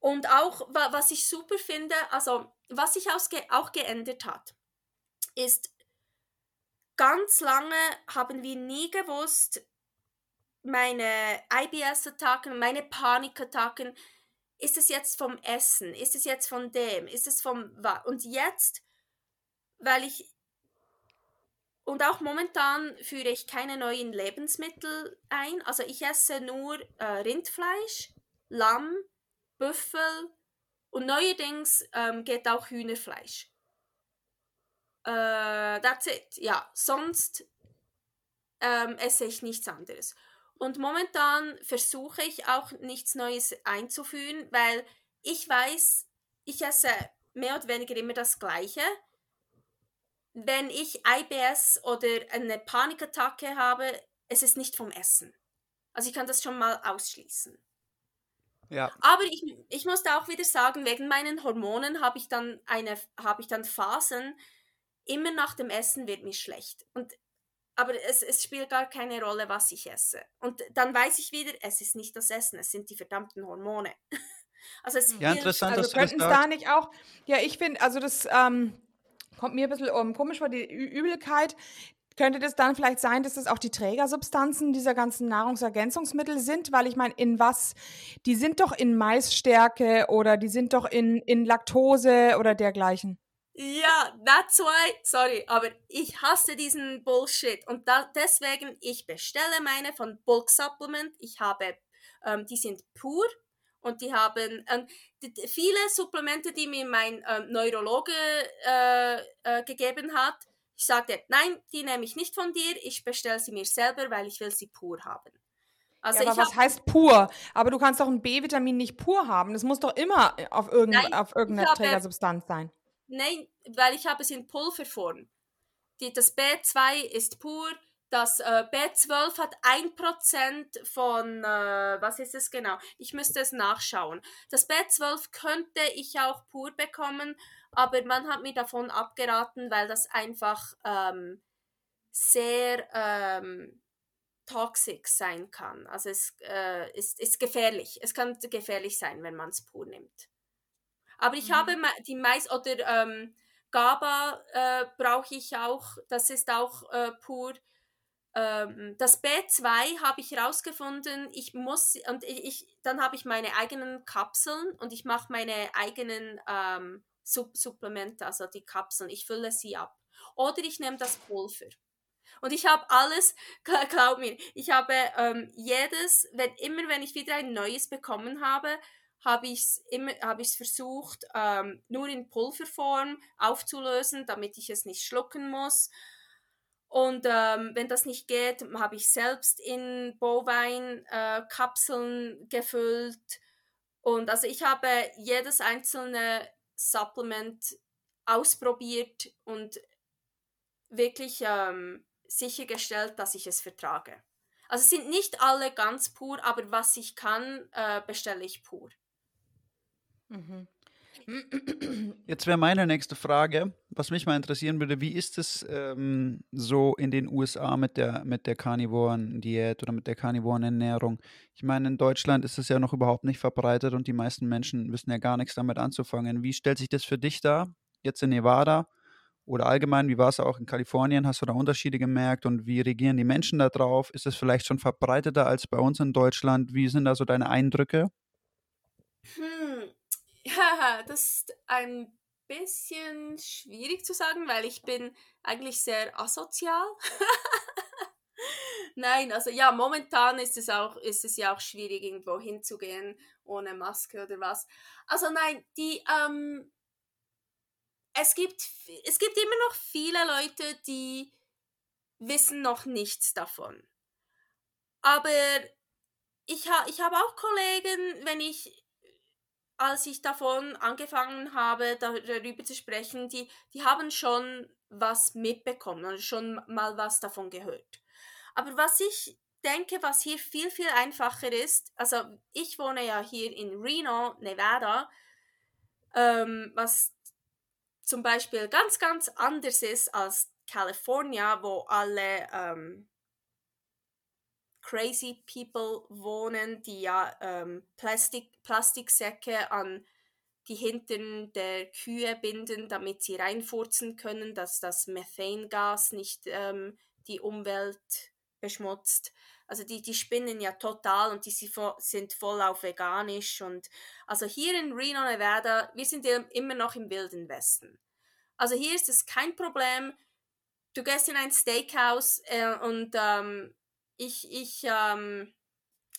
Und auch, was ich super finde, also was sich auch geändert hat, ist, ganz lange haben wir nie gewusst, meine IBS-Attacken, meine Panikattacken, ist es jetzt vom Essen, ist es jetzt von dem, ist es vom... Und jetzt, weil ich und auch momentan führe ich keine neuen Lebensmittel ein. Also ich esse nur äh, Rindfleisch, Lamm, Büffel und neuerdings ähm, geht auch Hühnerfleisch. Äh, that's it. Ja, sonst ähm, esse ich nichts anderes. Und momentan versuche ich auch nichts Neues einzuführen, weil ich weiß, ich esse mehr oder weniger immer das Gleiche wenn ich IBS oder eine Panikattacke habe, es ist nicht vom Essen. Also ich kann das schon mal ausschließen. Ja. Aber ich, ich muss auch wieder sagen, wegen meinen Hormonen habe ich dann eine habe ich dann Phasen, immer nach dem Essen wird mir schlecht. Und aber es, es spielt gar keine Rolle, was ich esse. Und dann weiß ich wieder, es ist nicht das Essen, es sind die verdammten Hormone. Also es ja, interessant, also könnten es da nicht auch, ja, ich finde, also das, ähm, kommt mir ein bisschen um, komisch vor, die Übelkeit. Könnte das dann vielleicht sein, dass das auch die Trägersubstanzen dieser ganzen Nahrungsergänzungsmittel sind? Weil ich meine, in was? Die sind doch in Maisstärke oder die sind doch in, in Laktose oder dergleichen. Ja, that's why, sorry, aber ich hasse diesen Bullshit und da, deswegen, ich bestelle meine von Bulk Supplement. Ich habe, ähm, die sind pur, und die haben ähm, die, viele Supplemente, die mir mein ähm, Neurologe äh, äh, gegeben hat. Ich sagte, nein, die nehme ich nicht von dir, ich bestelle sie mir selber, weil ich will sie pur haben. Also ja, aber was heißt pur? Aber du kannst doch ein B-Vitamin nicht pur haben. Das muss doch immer auf, irgend, nein, auf irgendeiner habe, Trägersubstanz sein. Nein, weil ich habe es in Pulverform. Die, das B2 ist pur, das äh, B12 hat 1% von, äh, was ist es genau? Ich müsste es nachschauen. Das B12 könnte ich auch pur bekommen, aber man hat mir davon abgeraten, weil das einfach ähm, sehr ähm, toxisch sein kann. Also es äh, ist, ist gefährlich. Es kann gefährlich sein, wenn man es pur nimmt. Aber ich mhm. habe die meist oder ähm, GABA äh, brauche ich auch, das ist auch äh, pur das B2 habe ich herausgefunden, ich muss, und ich, dann habe ich meine eigenen Kapseln und ich mache meine eigenen ähm, Sub Supplemente, also die Kapseln, ich fülle sie ab. Oder ich nehme das Pulver. Und ich habe alles, glaub mir, ich habe ähm, jedes, wenn, immer wenn ich wieder ein neues bekommen habe, habe ich es ich versucht ähm, nur in Pulverform aufzulösen, damit ich es nicht schlucken muss und ähm, wenn das nicht geht, habe ich selbst in Bovine-Kapseln äh, gefüllt. Und also ich habe jedes einzelne Supplement ausprobiert und wirklich ähm, sichergestellt, dass ich es vertrage. Also sind nicht alle ganz pur, aber was ich kann, äh, bestelle ich pur. Mhm. Jetzt wäre meine nächste Frage, was mich mal interessieren würde, wie ist es ähm, so in den USA mit der, mit der Carnivoren-Diät oder mit der Carnivoren-Ernährung? Ich meine, in Deutschland ist es ja noch überhaupt nicht verbreitet und die meisten Menschen wissen ja gar nichts damit anzufangen. Wie stellt sich das für dich dar, jetzt in Nevada oder allgemein, wie war es auch in Kalifornien? Hast du da Unterschiede gemerkt und wie reagieren die Menschen da drauf? Ist es vielleicht schon verbreiteter als bei uns in Deutschland? Wie sind da so deine Eindrücke? Hm, ja, das ist ein bisschen schwierig zu sagen, weil ich bin eigentlich sehr asozial. Nein, also ja, momentan ist es auch, ist es ja auch schwierig, irgendwo hinzugehen ohne Maske oder was. Also nein, die, ähm, es gibt, es gibt immer noch viele Leute, die wissen noch nichts davon. Aber ich, ha, ich habe auch Kollegen, wenn ich, als ich davon angefangen habe, darüber zu sprechen, die, die haben schon was mitbekommen und schon mal was davon gehört. Aber was ich denke, was hier viel, viel einfacher ist, also ich wohne ja hier in Reno, Nevada, ähm, was zum Beispiel ganz, ganz anders ist als California, wo alle ähm, crazy people wohnen, die ja ähm, Plastik, Plastiksäcke an die Hintern der Kühe binden, damit sie reinfurzen können, dass das Methangas nicht ähm, die Umwelt beschmutzt. Also die, die spinnen ja total und die sind voll auf veganisch. Und also hier in Reno, Nevada, wir sind immer noch im Wilden Westen. Also hier ist es kein Problem. Du gehst in ein Steakhouse äh, und ähm, ich, ich ähm,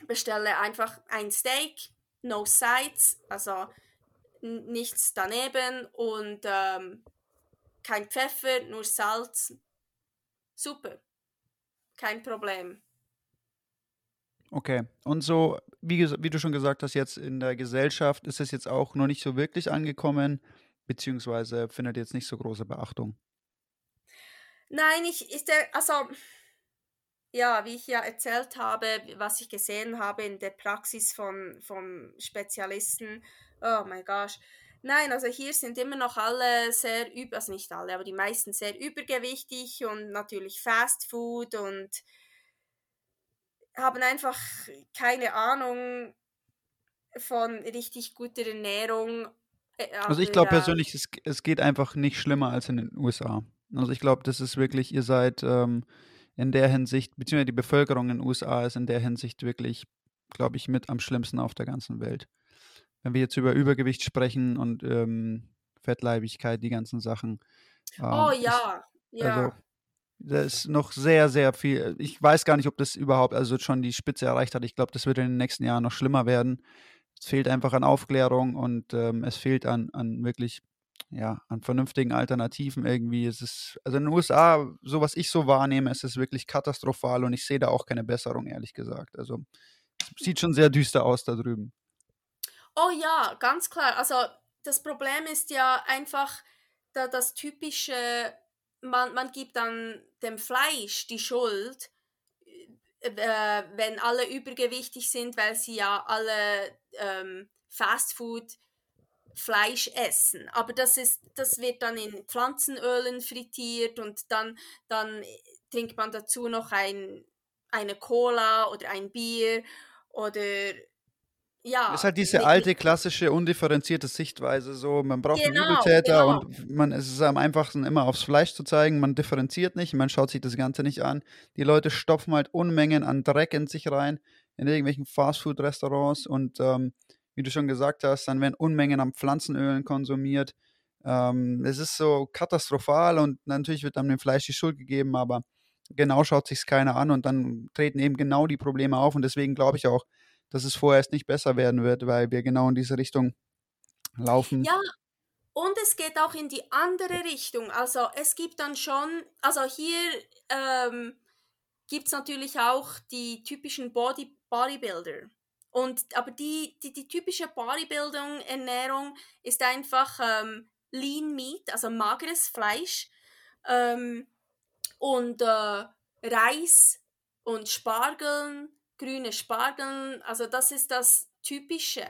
bestelle einfach ein Steak, no sides, also nichts daneben und ähm, kein Pfeffer, nur Salz. Super. Kein Problem. Okay. Und so, wie, wie du schon gesagt hast, jetzt in der Gesellschaft ist es jetzt auch noch nicht so wirklich angekommen, beziehungsweise findet jetzt nicht so große Beachtung. Nein, ich der, also ja, wie ich ja erzählt habe, was ich gesehen habe in der Praxis von, von Spezialisten, oh mein Gott. Nein, also hier sind immer noch alle sehr über, also nicht alle, aber die meisten sehr übergewichtig und natürlich Fast Food und haben einfach keine Ahnung von richtig guter Ernährung. Äh, also ich glaube persönlich, es, es geht einfach nicht schlimmer als in den USA. Also ich glaube, das ist wirklich, ihr seid ähm, in der Hinsicht, beziehungsweise die Bevölkerung in den USA ist in der Hinsicht wirklich, glaube ich, mit am schlimmsten auf der ganzen Welt. Wenn wir jetzt über Übergewicht sprechen und ähm, Fettleibigkeit, die ganzen Sachen. Ähm, oh ja, ist, ja. Also, da ist noch sehr, sehr viel. Ich weiß gar nicht, ob das überhaupt also schon die Spitze erreicht hat. Ich glaube, das wird in den nächsten Jahren noch schlimmer werden. Es fehlt einfach an Aufklärung und ähm, es fehlt an, an wirklich ja, an vernünftigen Alternativen irgendwie. Es ist, also in den USA, so was ich so wahrnehme, ist es wirklich katastrophal und ich sehe da auch keine Besserung, ehrlich gesagt. Also es sieht schon sehr düster aus da drüben. Oh ja, ganz klar. Also das Problem ist ja einfach da das typische, man, man gibt dann dem Fleisch die Schuld, äh, äh wenn alle übergewichtig sind, weil sie ja alle ähm, Fastfood Fleisch essen. Aber das, ist, das wird dann in Pflanzenölen frittiert und dann, dann trinkt man dazu noch ein, eine Cola oder ein Bier oder ja. Das ist halt diese alte, klassische, undifferenzierte Sichtweise. So, man braucht genau, einen Übeltäter genau. und man, es ist am einfachsten, immer aufs Fleisch zu zeigen. Man differenziert nicht, man schaut sich das Ganze nicht an. Die Leute stopfen halt Unmengen an Dreck in sich rein, in irgendwelchen Fastfood-Restaurants und ähm, wie du schon gesagt hast, dann werden Unmengen an Pflanzenölen konsumiert. Ähm, es ist so katastrophal und natürlich wird dann dem Fleisch die Schuld gegeben, aber genau schaut sich keiner an und dann treten eben genau die Probleme auf und deswegen glaube ich auch, dass es vorerst nicht besser werden wird, weil wir genau in diese Richtung laufen. Ja, und es geht auch in die andere Richtung. Also es gibt dann schon, also hier ähm, gibt es natürlich auch die typischen Body Bodybuilder. Und, aber die, die, die typische Bodybuilding, Ernährung ist einfach ähm, Lean Meat, also mageres Fleisch ähm, und äh, Reis und Spargeln, grüne Spargeln, also das ist das Typische.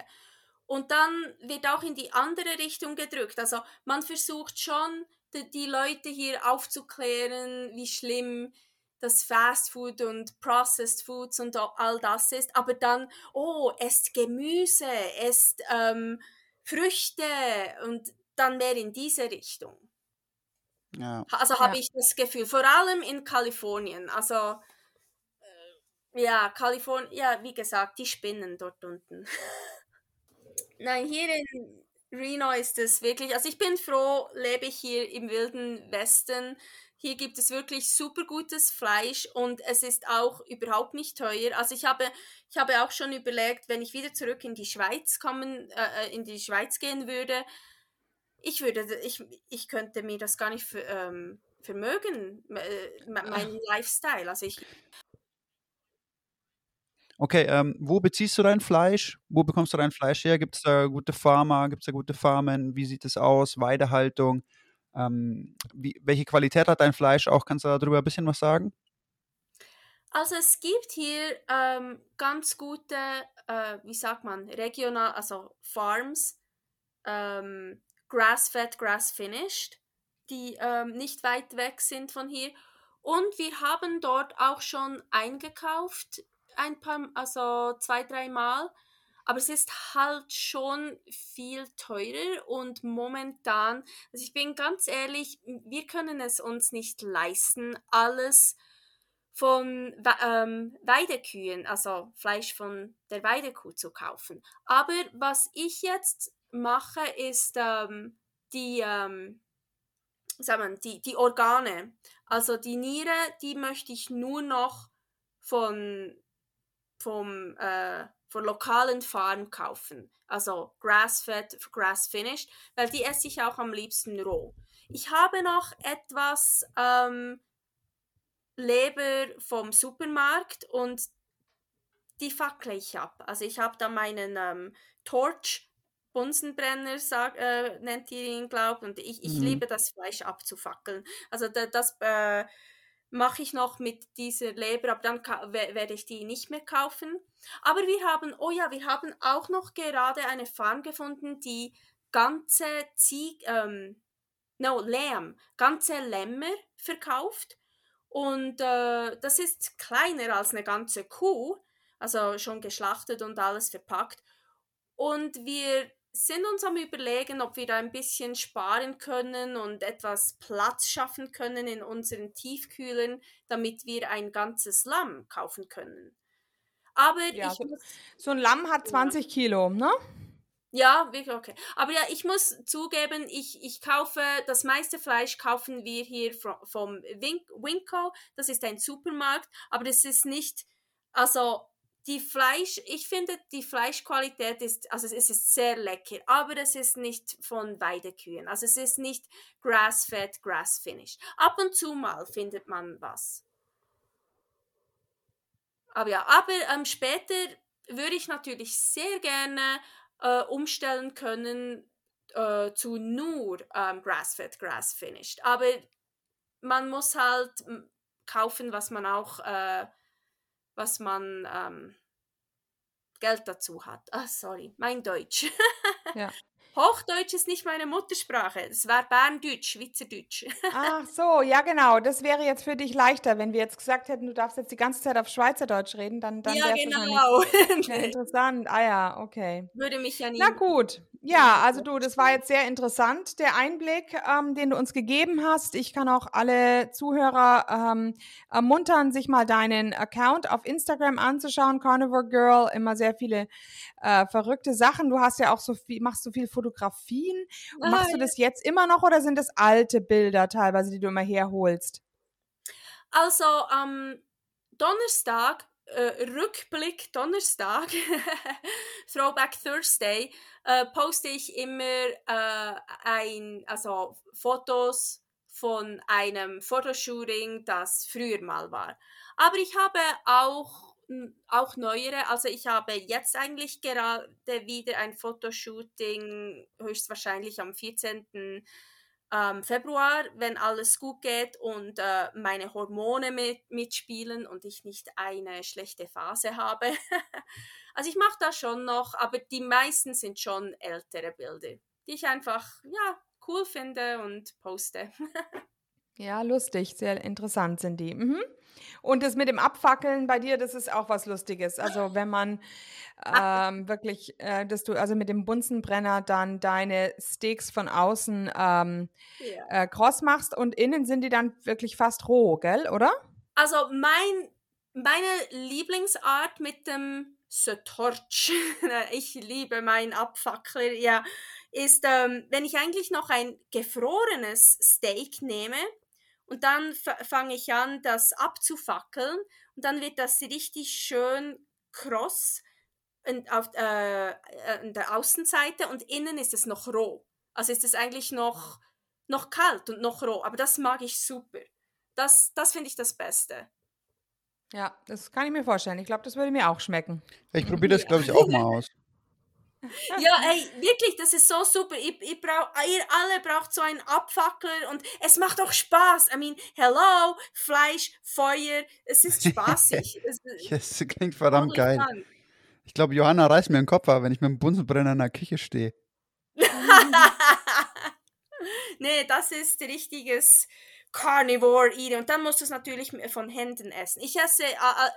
Und dann wird auch in die andere Richtung gedrückt. Also man versucht schon, die, die Leute hier aufzuklären, wie schlimm das Fast Food und Processed Foods und all das ist, aber dann, oh, esst Gemüse, esst ähm, Früchte und dann mehr in diese Richtung. Ja. Also habe ja. ich das Gefühl, vor allem in Kalifornien. Also äh, ja, Kalifornien, ja, wie gesagt, die spinnen dort unten. Nein, hier in Reno ist es wirklich, also ich bin froh, lebe ich hier im wilden Westen. Hier gibt es wirklich super gutes Fleisch und es ist auch überhaupt nicht teuer. Also ich habe, ich habe auch schon überlegt, wenn ich wieder zurück in die Schweiz kommen, äh, in die Schweiz gehen würde, ich würde, ich, ich könnte mir das gar nicht für, ähm, vermögen, äh, mein Lifestyle. Also ich Okay, ähm, wo beziehst du dein Fleisch? Wo bekommst du dein Fleisch her? Gibt es da gute Farmer? Gibt es da gute Farmen? Wie sieht es aus? Weidehaltung? Ähm, wie, welche Qualität hat dein Fleisch auch? Kannst du darüber ein bisschen was sagen? Also es gibt hier ähm, ganz gute, äh, wie sagt man, regional, also Farms, ähm, Grass-fed, Grass-finished, die ähm, nicht weit weg sind von hier. Und wir haben dort auch schon eingekauft, ein paar, also zwei, dreimal. Aber es ist halt schon viel teurer und momentan, also ich bin ganz ehrlich, wir können es uns nicht leisten, alles von ähm, Weidekühen, also Fleisch von der Weidekuh zu kaufen. Aber was ich jetzt mache, ist ähm, die, ähm, sagen wir, die, die Organe. Also die Niere, die möchte ich nur noch von, vom, äh, von lokalen Farm kaufen. Also Grass-fed, Grass-finished, weil die esse ich auch am liebsten roh. Ich habe noch etwas ähm, Leber vom Supermarkt und die fackle ich ab. Also ich habe da meinen ähm, Torch Bunsenbrenner, sag, äh, nennt ihr ihn, glaube und ich, ich mhm. liebe das Fleisch abzufackeln. Also da, das äh, mache ich noch mit dieser Leber, aber dann werde ich die nicht mehr kaufen. Aber wir haben, oh ja, wir haben auch noch gerade eine Farm gefunden, die ganze Zieg, ähm, no, Lamm, ganze Lämmer verkauft. Und äh, das ist kleiner als eine ganze Kuh, also schon geschlachtet und alles verpackt. Und wir sind uns am Überlegen, ob wir da ein bisschen sparen können und etwas Platz schaffen können in unseren Tiefkühlen, damit wir ein ganzes Lamm kaufen können. Aber ja, ich muss, so ein Lamm hat 20 ja. Kilo, ne? Ja, wirklich okay. Aber ja, ich muss zugeben, ich, ich kaufe, das meiste Fleisch kaufen wir hier vom, vom Winko. Das ist ein Supermarkt, aber das ist nicht, also die Fleisch, ich finde, die Fleischqualität ist, also es ist sehr lecker, aber es ist nicht von Weidekühen. Also es ist nicht grass-fed, grass-finished. Ab und zu mal findet man was. Aber ja, aber ähm, später würde ich natürlich sehr gerne äh, umstellen können äh, zu nur ähm, grass-fed, grass-finished. Aber man muss halt kaufen, was man auch äh, was man ähm, Geld dazu hat. Ah, sorry, mein Deutsch. ja. Hochdeutsch ist nicht meine Muttersprache. Es war Berndeutsch, Schweizerdeutsch. Ach so, ja genau. Das wäre jetzt für dich leichter, wenn wir jetzt gesagt hätten, du darfst jetzt die ganze Zeit auf Schweizerdeutsch reden, dann, dann ja, genau. interessant. Ah ja, okay. Würde mich ja nie. Na gut. Ja, also du, das war jetzt sehr interessant, der Einblick, ähm, den du uns gegeben hast. Ich kann auch alle Zuhörer ähm, ermuntern, sich mal deinen Account auf Instagram anzuschauen, Carnivore Girl. Immer sehr viele äh, verrückte Sachen. Du hast ja auch so viel, machst so viel Fotografien. Ah, machst du das jetzt immer noch oder sind das alte Bilder teilweise, die du immer herholst? Also am Donnerstag äh, Rückblick Donnerstag, Throwback Thursday, äh, poste ich immer äh, ein, also Fotos von einem Fotoshooting, das früher mal war. Aber ich habe auch, auch neuere, also ich habe jetzt eigentlich gerade wieder ein Fotoshooting, höchstwahrscheinlich am 14 ähm, Februar, wenn alles gut geht und äh, meine Hormone mit, mitspielen und ich nicht eine schlechte Phase habe. also ich mache das schon noch, aber die meisten sind schon ältere Bilder, die ich einfach ja cool finde und poste. ja, lustig, sehr interessant sind die. Mhm. Und das mit dem Abfackeln bei dir, das ist auch was Lustiges. Also wenn man ähm, wirklich, äh, dass du also mit dem Bunsenbrenner dann deine Steaks von außen ähm, ja. äh, kross machst und innen sind die dann wirklich fast roh, gell, oder? Also mein, meine Lieblingsart mit dem Torch, ich liebe meinen Abfackler, ja, ist, ähm, wenn ich eigentlich noch ein gefrorenes Steak nehme und dann fange ich an, das abzufackeln und dann wird das richtig schön kross auf äh, äh der Außenseite und innen ist es noch roh. Also ist es eigentlich noch, noch kalt und noch roh. Aber das mag ich super. Das, das finde ich das Beste. Ja, das kann ich mir vorstellen. Ich glaube, das würde mir auch schmecken. Ich probiere das, glaube ich, auch mal aus. Ja, ey, wirklich, das ist so super. Ich, ich brauch, ihr alle braucht so einen Abfackler und es macht auch Spaß. I mean, hello, Fleisch, Feuer, es ist spaßig. es, das klingt verdammt geil. Fun. Ich glaube, Johanna reißt mir den Kopf ab, wenn ich mit dem Bunsenbrenner in der Küche stehe. nee, das ist richtiges Carnivore eaten und dann musst du es natürlich von Händen essen. Ich esse,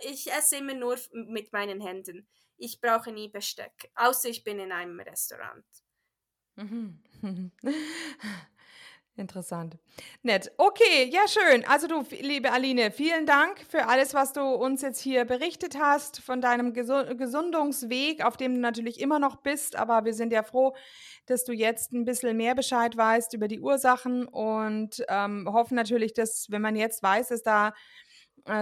ich esse immer nur mit meinen Händen. Ich brauche nie Besteck, außer ich bin in einem Restaurant. Mhm. Interessant. Nett. Okay, ja, schön. Also du, liebe Aline, vielen Dank für alles, was du uns jetzt hier berichtet hast, von deinem Gesundungsweg, auf dem du natürlich immer noch bist. Aber wir sind ja froh, dass du jetzt ein bisschen mehr Bescheid weißt über die Ursachen und ähm, hoffen natürlich, dass, wenn man jetzt weiß, dass da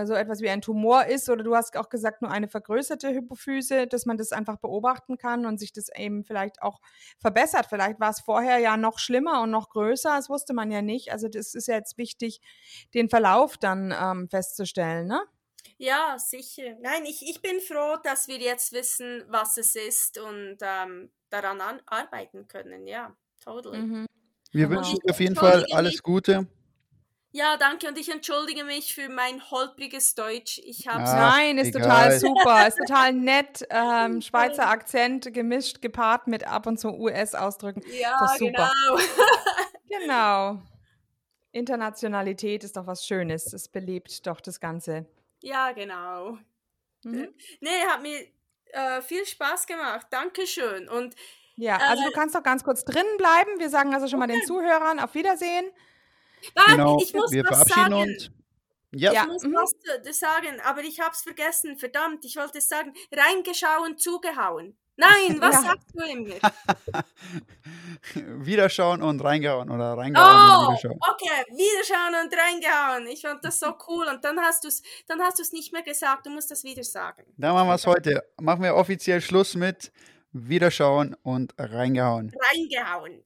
so etwas wie ein Tumor ist oder du hast auch gesagt, nur eine vergrößerte Hypophyse, dass man das einfach beobachten kann und sich das eben vielleicht auch verbessert. Vielleicht war es vorher ja noch schlimmer und noch größer, das wusste man ja nicht. Also das ist ja jetzt wichtig, den Verlauf dann ähm, festzustellen, ne? Ja, sicher. Nein, ich, ich bin froh, dass wir jetzt wissen, was es ist und ähm, daran an, arbeiten können. Ja, totally. Mhm. Wir wünschen dir auf jeden Fall alles Gute. Ja, danke und ich entschuldige mich für mein holpriges Deutsch. Ich hab's Ach, Nein, ist egal. total super, ist total nett. Ähm, Schweizer Akzent gemischt, gepaart mit ab und zu US-Ausdrücken. Ja, das ist super. genau. genau. Internationalität ist doch was Schönes. Es belebt doch das Ganze. Ja, genau. Mhm. Nee, hat mir äh, viel Spaß gemacht. Dankeschön. Und, ja, also äh, du kannst doch ganz kurz drinnen bleiben. Wir sagen also schon mal den Zuhörern auf Wiedersehen. Ah, genau, ich muss wir was verabschieden sagen. uns. Ja. Ich muss mhm. was sagen, aber ich habe es vergessen. Verdammt, ich wollte es sagen. Reingeschauen, zugehauen. Nein, was ja. sagst du immer? Wiederschauen und reingehauen oder reingehauen oh, und wiederschauen. Okay, Wiederschauen und reingehauen. Ich fand das so cool und dann hast du es dann hast du es nicht mehr gesagt, du musst das wieder sagen. Dann machen wir es heute. Machen wir offiziell Schluss mit Wiederschauen und reingehauen. Reingehauen.